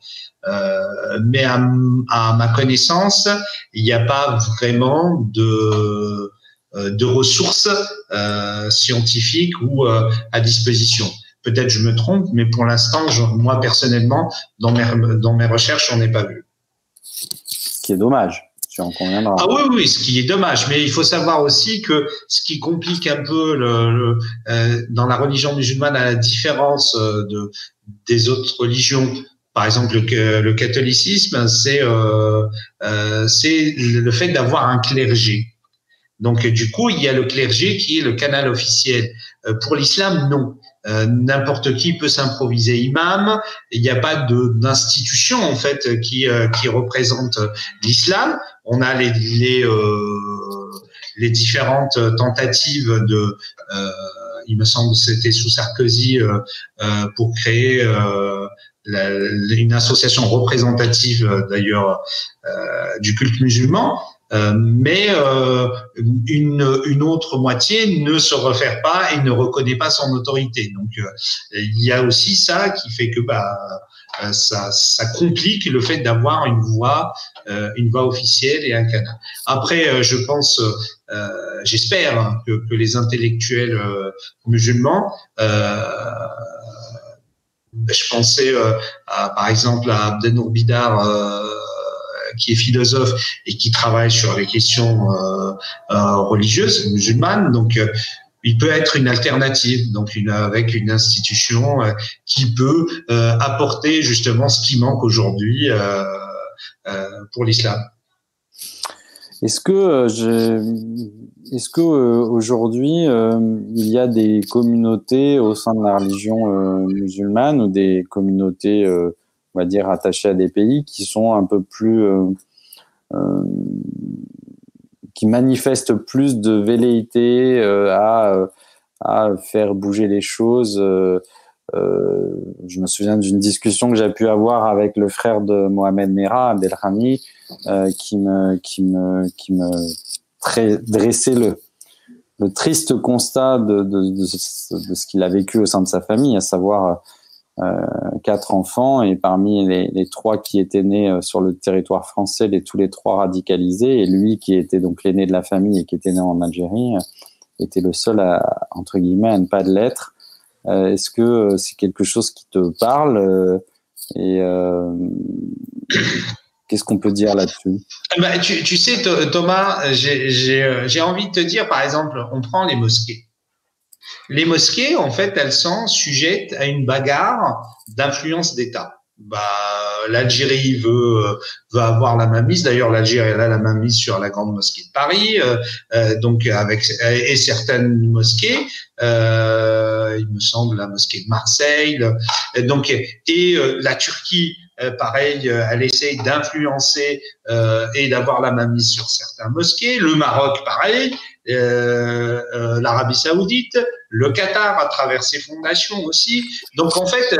Euh, mais à, à, ma connaissance, il n'y a pas vraiment de, de ressources euh, scientifiques ou à disposition. Peut-être je me trompe, mais pour l'instant, moi personnellement, dans mes, dans mes recherches, j'en ai pas vu. Ce qui est dommage. Tu en conviendras. Ah oui, oui, ce qui est dommage. Mais il faut savoir aussi que ce qui complique un peu le, euh, dans la religion musulmane, à la différence euh, de, des autres religions, par exemple le, le catholicisme, c'est euh, euh, le fait d'avoir un clergé. Donc du coup, il y a le clergé qui est le canal officiel. Pour l'islam, non. Euh, n'importe qui peut s'improviser imam. Il n'y a pas d'institution en fait qui euh, qui représente l'islam. On a les les, euh, les différentes tentatives de il me semble que c'était sous Sarkozy pour créer la, une association représentative d'ailleurs du culte musulman. Euh, mais euh, une, autre moitié ne se réfère pas et ne reconnaît pas son autorité. Donc euh, il y a aussi ça qui fait que bah, ça, complique le fait d'avoir une voix, une voix officielle et un canal. Après, je pense, j'espère que, les intellectuels musulmans je pensais par exemple à Abdenour Bidar qui est philosophe et qui travaille sur les questions euh, euh, religieuses musulmanes. Donc, euh, il peut être une alternative, donc avec une institution qui peut apporter justement ce qui manque aujourd'hui pour l'islam. Est-ce que est-ce que aujourd'hui il y a des communautés au sein de la religion musulmane ou des communautés on va dire, attachés à des pays qui sont un peu plus, euh, euh, qui manifestent plus de velléité euh, à, faire bouger les choses. je me souviens d'une discussion que j'ai pu avoir avec le frère de Mohamed Merah, Abdelrahmi, qui me, qui me, dressait le, triste constat de, ce qu'il a vécu au sein de sa famille, à savoir quatre enfants et parmi les, les, trois qui étaient nés euh, sur le territoire français, les tous les trois radicalisés et lui qui était donc l'aîné de la famille et qui était né en Algérie euh, était le seul à entre guillemets à ne pas l'être. Est-ce que c'est quelque chose qui te parle et qu'est-ce qu'on peut dire là-dessus? Bah, tu, tu, sais Thomas, j'ai envie de te dire par exemple, on prend les mosquées. Les mosquées, en fait, elles sont sujettes à une bagarre d'influence d'État. bah, l'Algérie veut veut avoir la main mise. D'ailleurs, l'Algérie a la main mise sur la grande mosquée de Paris, donc avec et certaines mosquées. il me semble la mosquée de Marseille. donc et la Turquie euh, pareil, euh, elle essaye d'influencer euh, et d'avoir la main mise sur certains mosquées. Le Maroc, pareil. L'Arabie Saoudite, le Qatar à travers ses fondations aussi. Donc en fait,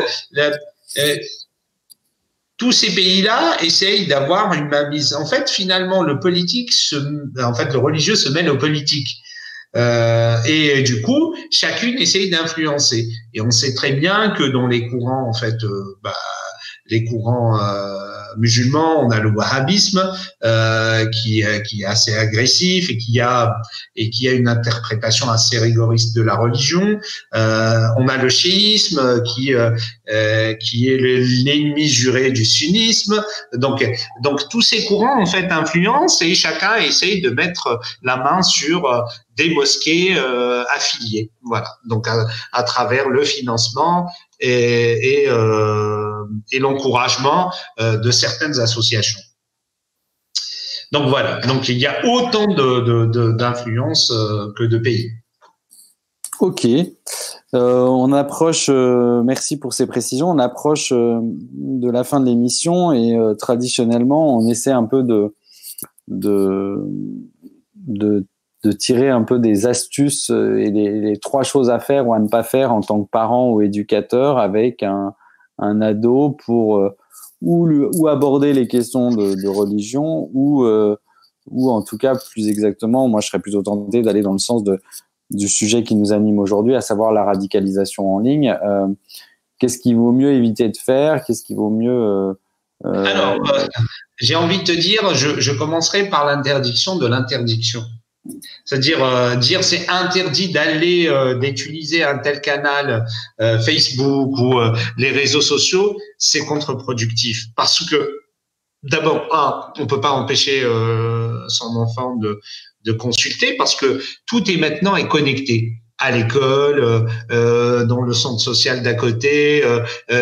tous ces pays-là essayent d'avoir une main mise. En fait, finalement, le politique, en fait, le religieux se mêle au politique. Euh, et du coup, chacune essaye d'influencer. Et on sait très bien que dans les courants, en fait, euh, bah, les courants euh, musulmans, on a le wahhabisme euh, qui, qui est assez agressif et qui a et qui a une interprétation assez rigoriste de la religion. Euh, on a le chiisme qui euh, qui est l'ennemi juré du sunnisme. Donc donc tous ces courants en fait influencent et chacun essaye de mettre la main sur des mosquées euh, affiliées. Voilà. Donc à, travers le financement euh, et l'encouragement euh, de certaines associations. Donc voilà, donc il y a autant d'influences euh, que de pays. Ok, on approche, merci pour ces précisions, on approche de la fin de l'émission et traditionnellement on essaie un peu de de tirer un peu des astuces euh, et les, trois choses à faire ou à ne pas faire en tant que parent ou éducateur avec un, un ado pour euh, ou, ou, aborder les questions de, religion ou, euh, ou en tout cas plus exactement, moi je serais plutôt tenté d'aller dans le sens de, du sujet qui nous anime aujourd'hui, à savoir la radicalisation en ligne. Qu'est-ce qu'il vaut mieux éviter de faire? Qu'est-ce qu'il vaut mieux Alors, j'ai envie de te dire, je, je commencerai par l'interdiction de l'interdiction. C'est-à-dire euh, dire c'est interdit d'aller euh, d'utiliser un tel canal euh, Facebook ou les réseaux sociaux, c'est contre-productif parce que d'abord un, on peut pas empêcher son enfant de, de consulter parce que tout est maintenant connecté à l'école, dans le centre social d'à côté,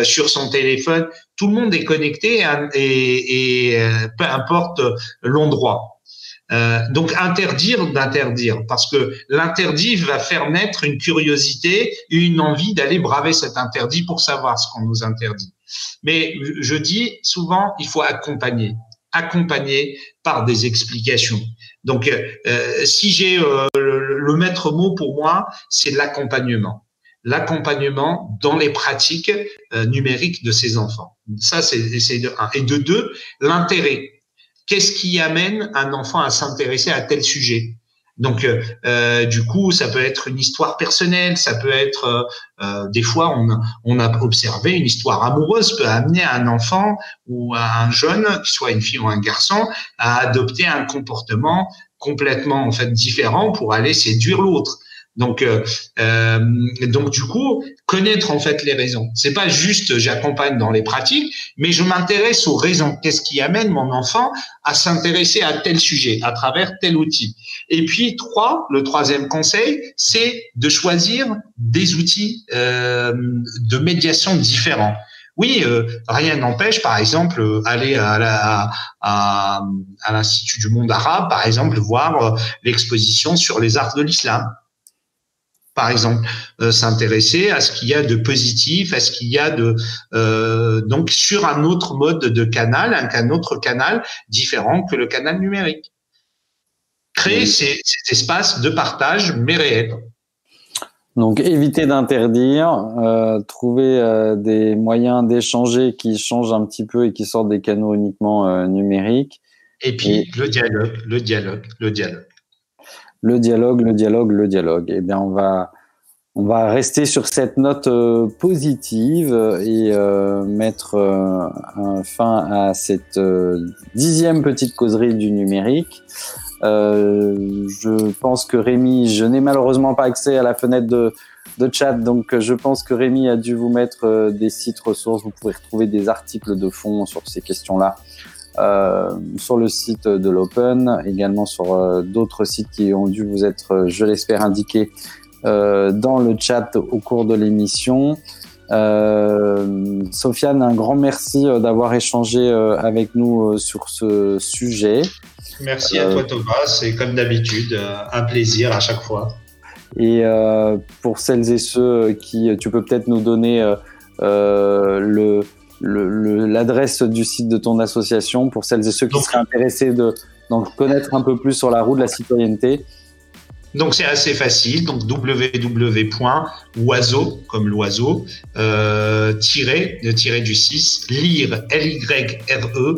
sur son téléphone, tout le monde est connecté et, et peu importe l'endroit. Euh, donc interdire d'interdire, parce que l'interdit va faire naître une curiosité, une envie d'aller braver cet interdit pour savoir ce qu'on nous interdit. Mais je dis souvent, il faut accompagner, accompagner par des explications. Donc, euh, si j'ai euh, le, maître mot pour moi, c'est l'accompagnement l'accompagnement dans les pratiques numériques de ces enfants. Ça, c'est de un. Et de deux, l'intérêt. Qu'est-ce qui amène un enfant à s'intéresser à tel sujet? Donc, euh, euh, du coup, ça peut être une histoire personnelle, ça peut être euh, des fois on, on a observé une histoire amoureuse peut amener un enfant ou un jeune, qu'il soit une fille ou un garçon, à adopter un comportement complètement en fait différent pour aller séduire l'autre. Donc, euh, euh, donc du coup, connaître en fait les raisons. C'est pas juste j'accompagne dans les pratiques, mais je m'intéresse aux raisons. Qu'est-ce qui amène mon enfant à s'intéresser à tel sujet à travers tel outil? Et puis trois, le troisième conseil, c'est de choisir des outils euh, de médiation différents. Oui, euh, rien n'empêche, par exemple, aller à, à, à l'Institut du monde arabe, par exemple, voir euh, l'exposition sur les arts de l'islam par exemple, euh, s'intéresser à ce qu'il y a de positif, à ce qu'il y a de euh, donc sur un autre mode de canal, un, autre canal différent que le canal numérique. Créer ces, espaces de partage, mais réels. Donc éviter d'interdire, euh, trouver des moyens d'échanger qui changent un petit peu et qui sortent des canaux uniquement numériques. Et puis le dialogue, le dialogue, le dialogue le dialogue, le dialogue, le dialogue. Eh bien, on va, on va rester sur cette note euh, positive et euh, mettre euh, fin à cette dixième petite causerie du numérique. je pense que Rémi, je n'ai malheureusement pas accès à la fenêtre de, de chat, donc je pense que Rémi a dû vous mettre des sites ressources. Vous pouvez retrouver des articles de fond sur ces questions-là euh, sur le site de l'Open, également sur euh, d'autres sites qui ont dû vous être, euh, je l'espère, indiqués dans le chat au cours de l'émission. Euh, Sofiane, un grand merci d'avoir échangé avec nous sur ce sujet. Merci à toi Thomas, c'est comme d'habitude un plaisir à chaque fois. Et pour celles et ceux qui, tu peux peut-être nous donner le l'adresse du site de ton association pour celles et ceux qui seraient intéressés de connaître un peu plus sur la roue de la citoyenneté. Donc c'est assez facile, donc www.oiseau, comme l'oiseau, euh, tiré, de tirer du 6, lire, l y r -E,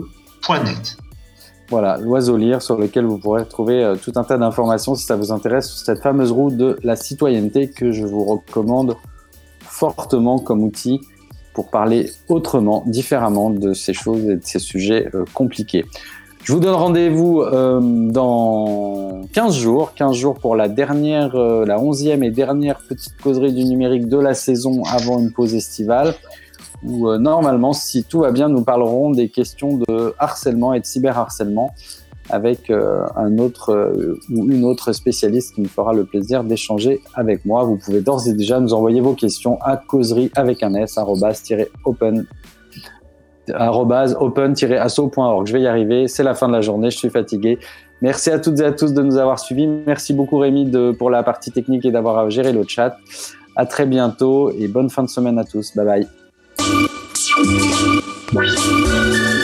Voilà, l'oiseau lire sur lequel vous pourrez trouver euh, tout un tas d'informations si ça vous intéresse sur cette fameuse roue de la citoyenneté que je vous recommande fortement comme outil pour parler autrement, différemment de ces choses et de ces sujets euh, compliqués. Je vous donne rendez-vous euh, dans 15 jours, 15 jours pour la dernière, euh, la 11e et dernière petite causerie du numérique de la saison avant une pause estivale, où normalement, si tout va bien, nous parlerons des questions de harcèlement et de cyberharcèlement avec euh, un autre euh, ou une autre spécialiste qui nous fera le plaisir d'échanger avec moi. Vous pouvez d'ores et déjà nous envoyer vos questions à causerie avec un s open open-asso.org. Je vais y arriver. C'est la fin de la journée. Je suis fatigué. Merci à toutes et à tous de nous avoir suivis. Merci beaucoup Rémi pour la partie technique et d'avoir géré le chat. À très bientôt et bonne fin de semaine à tous. Bye bye.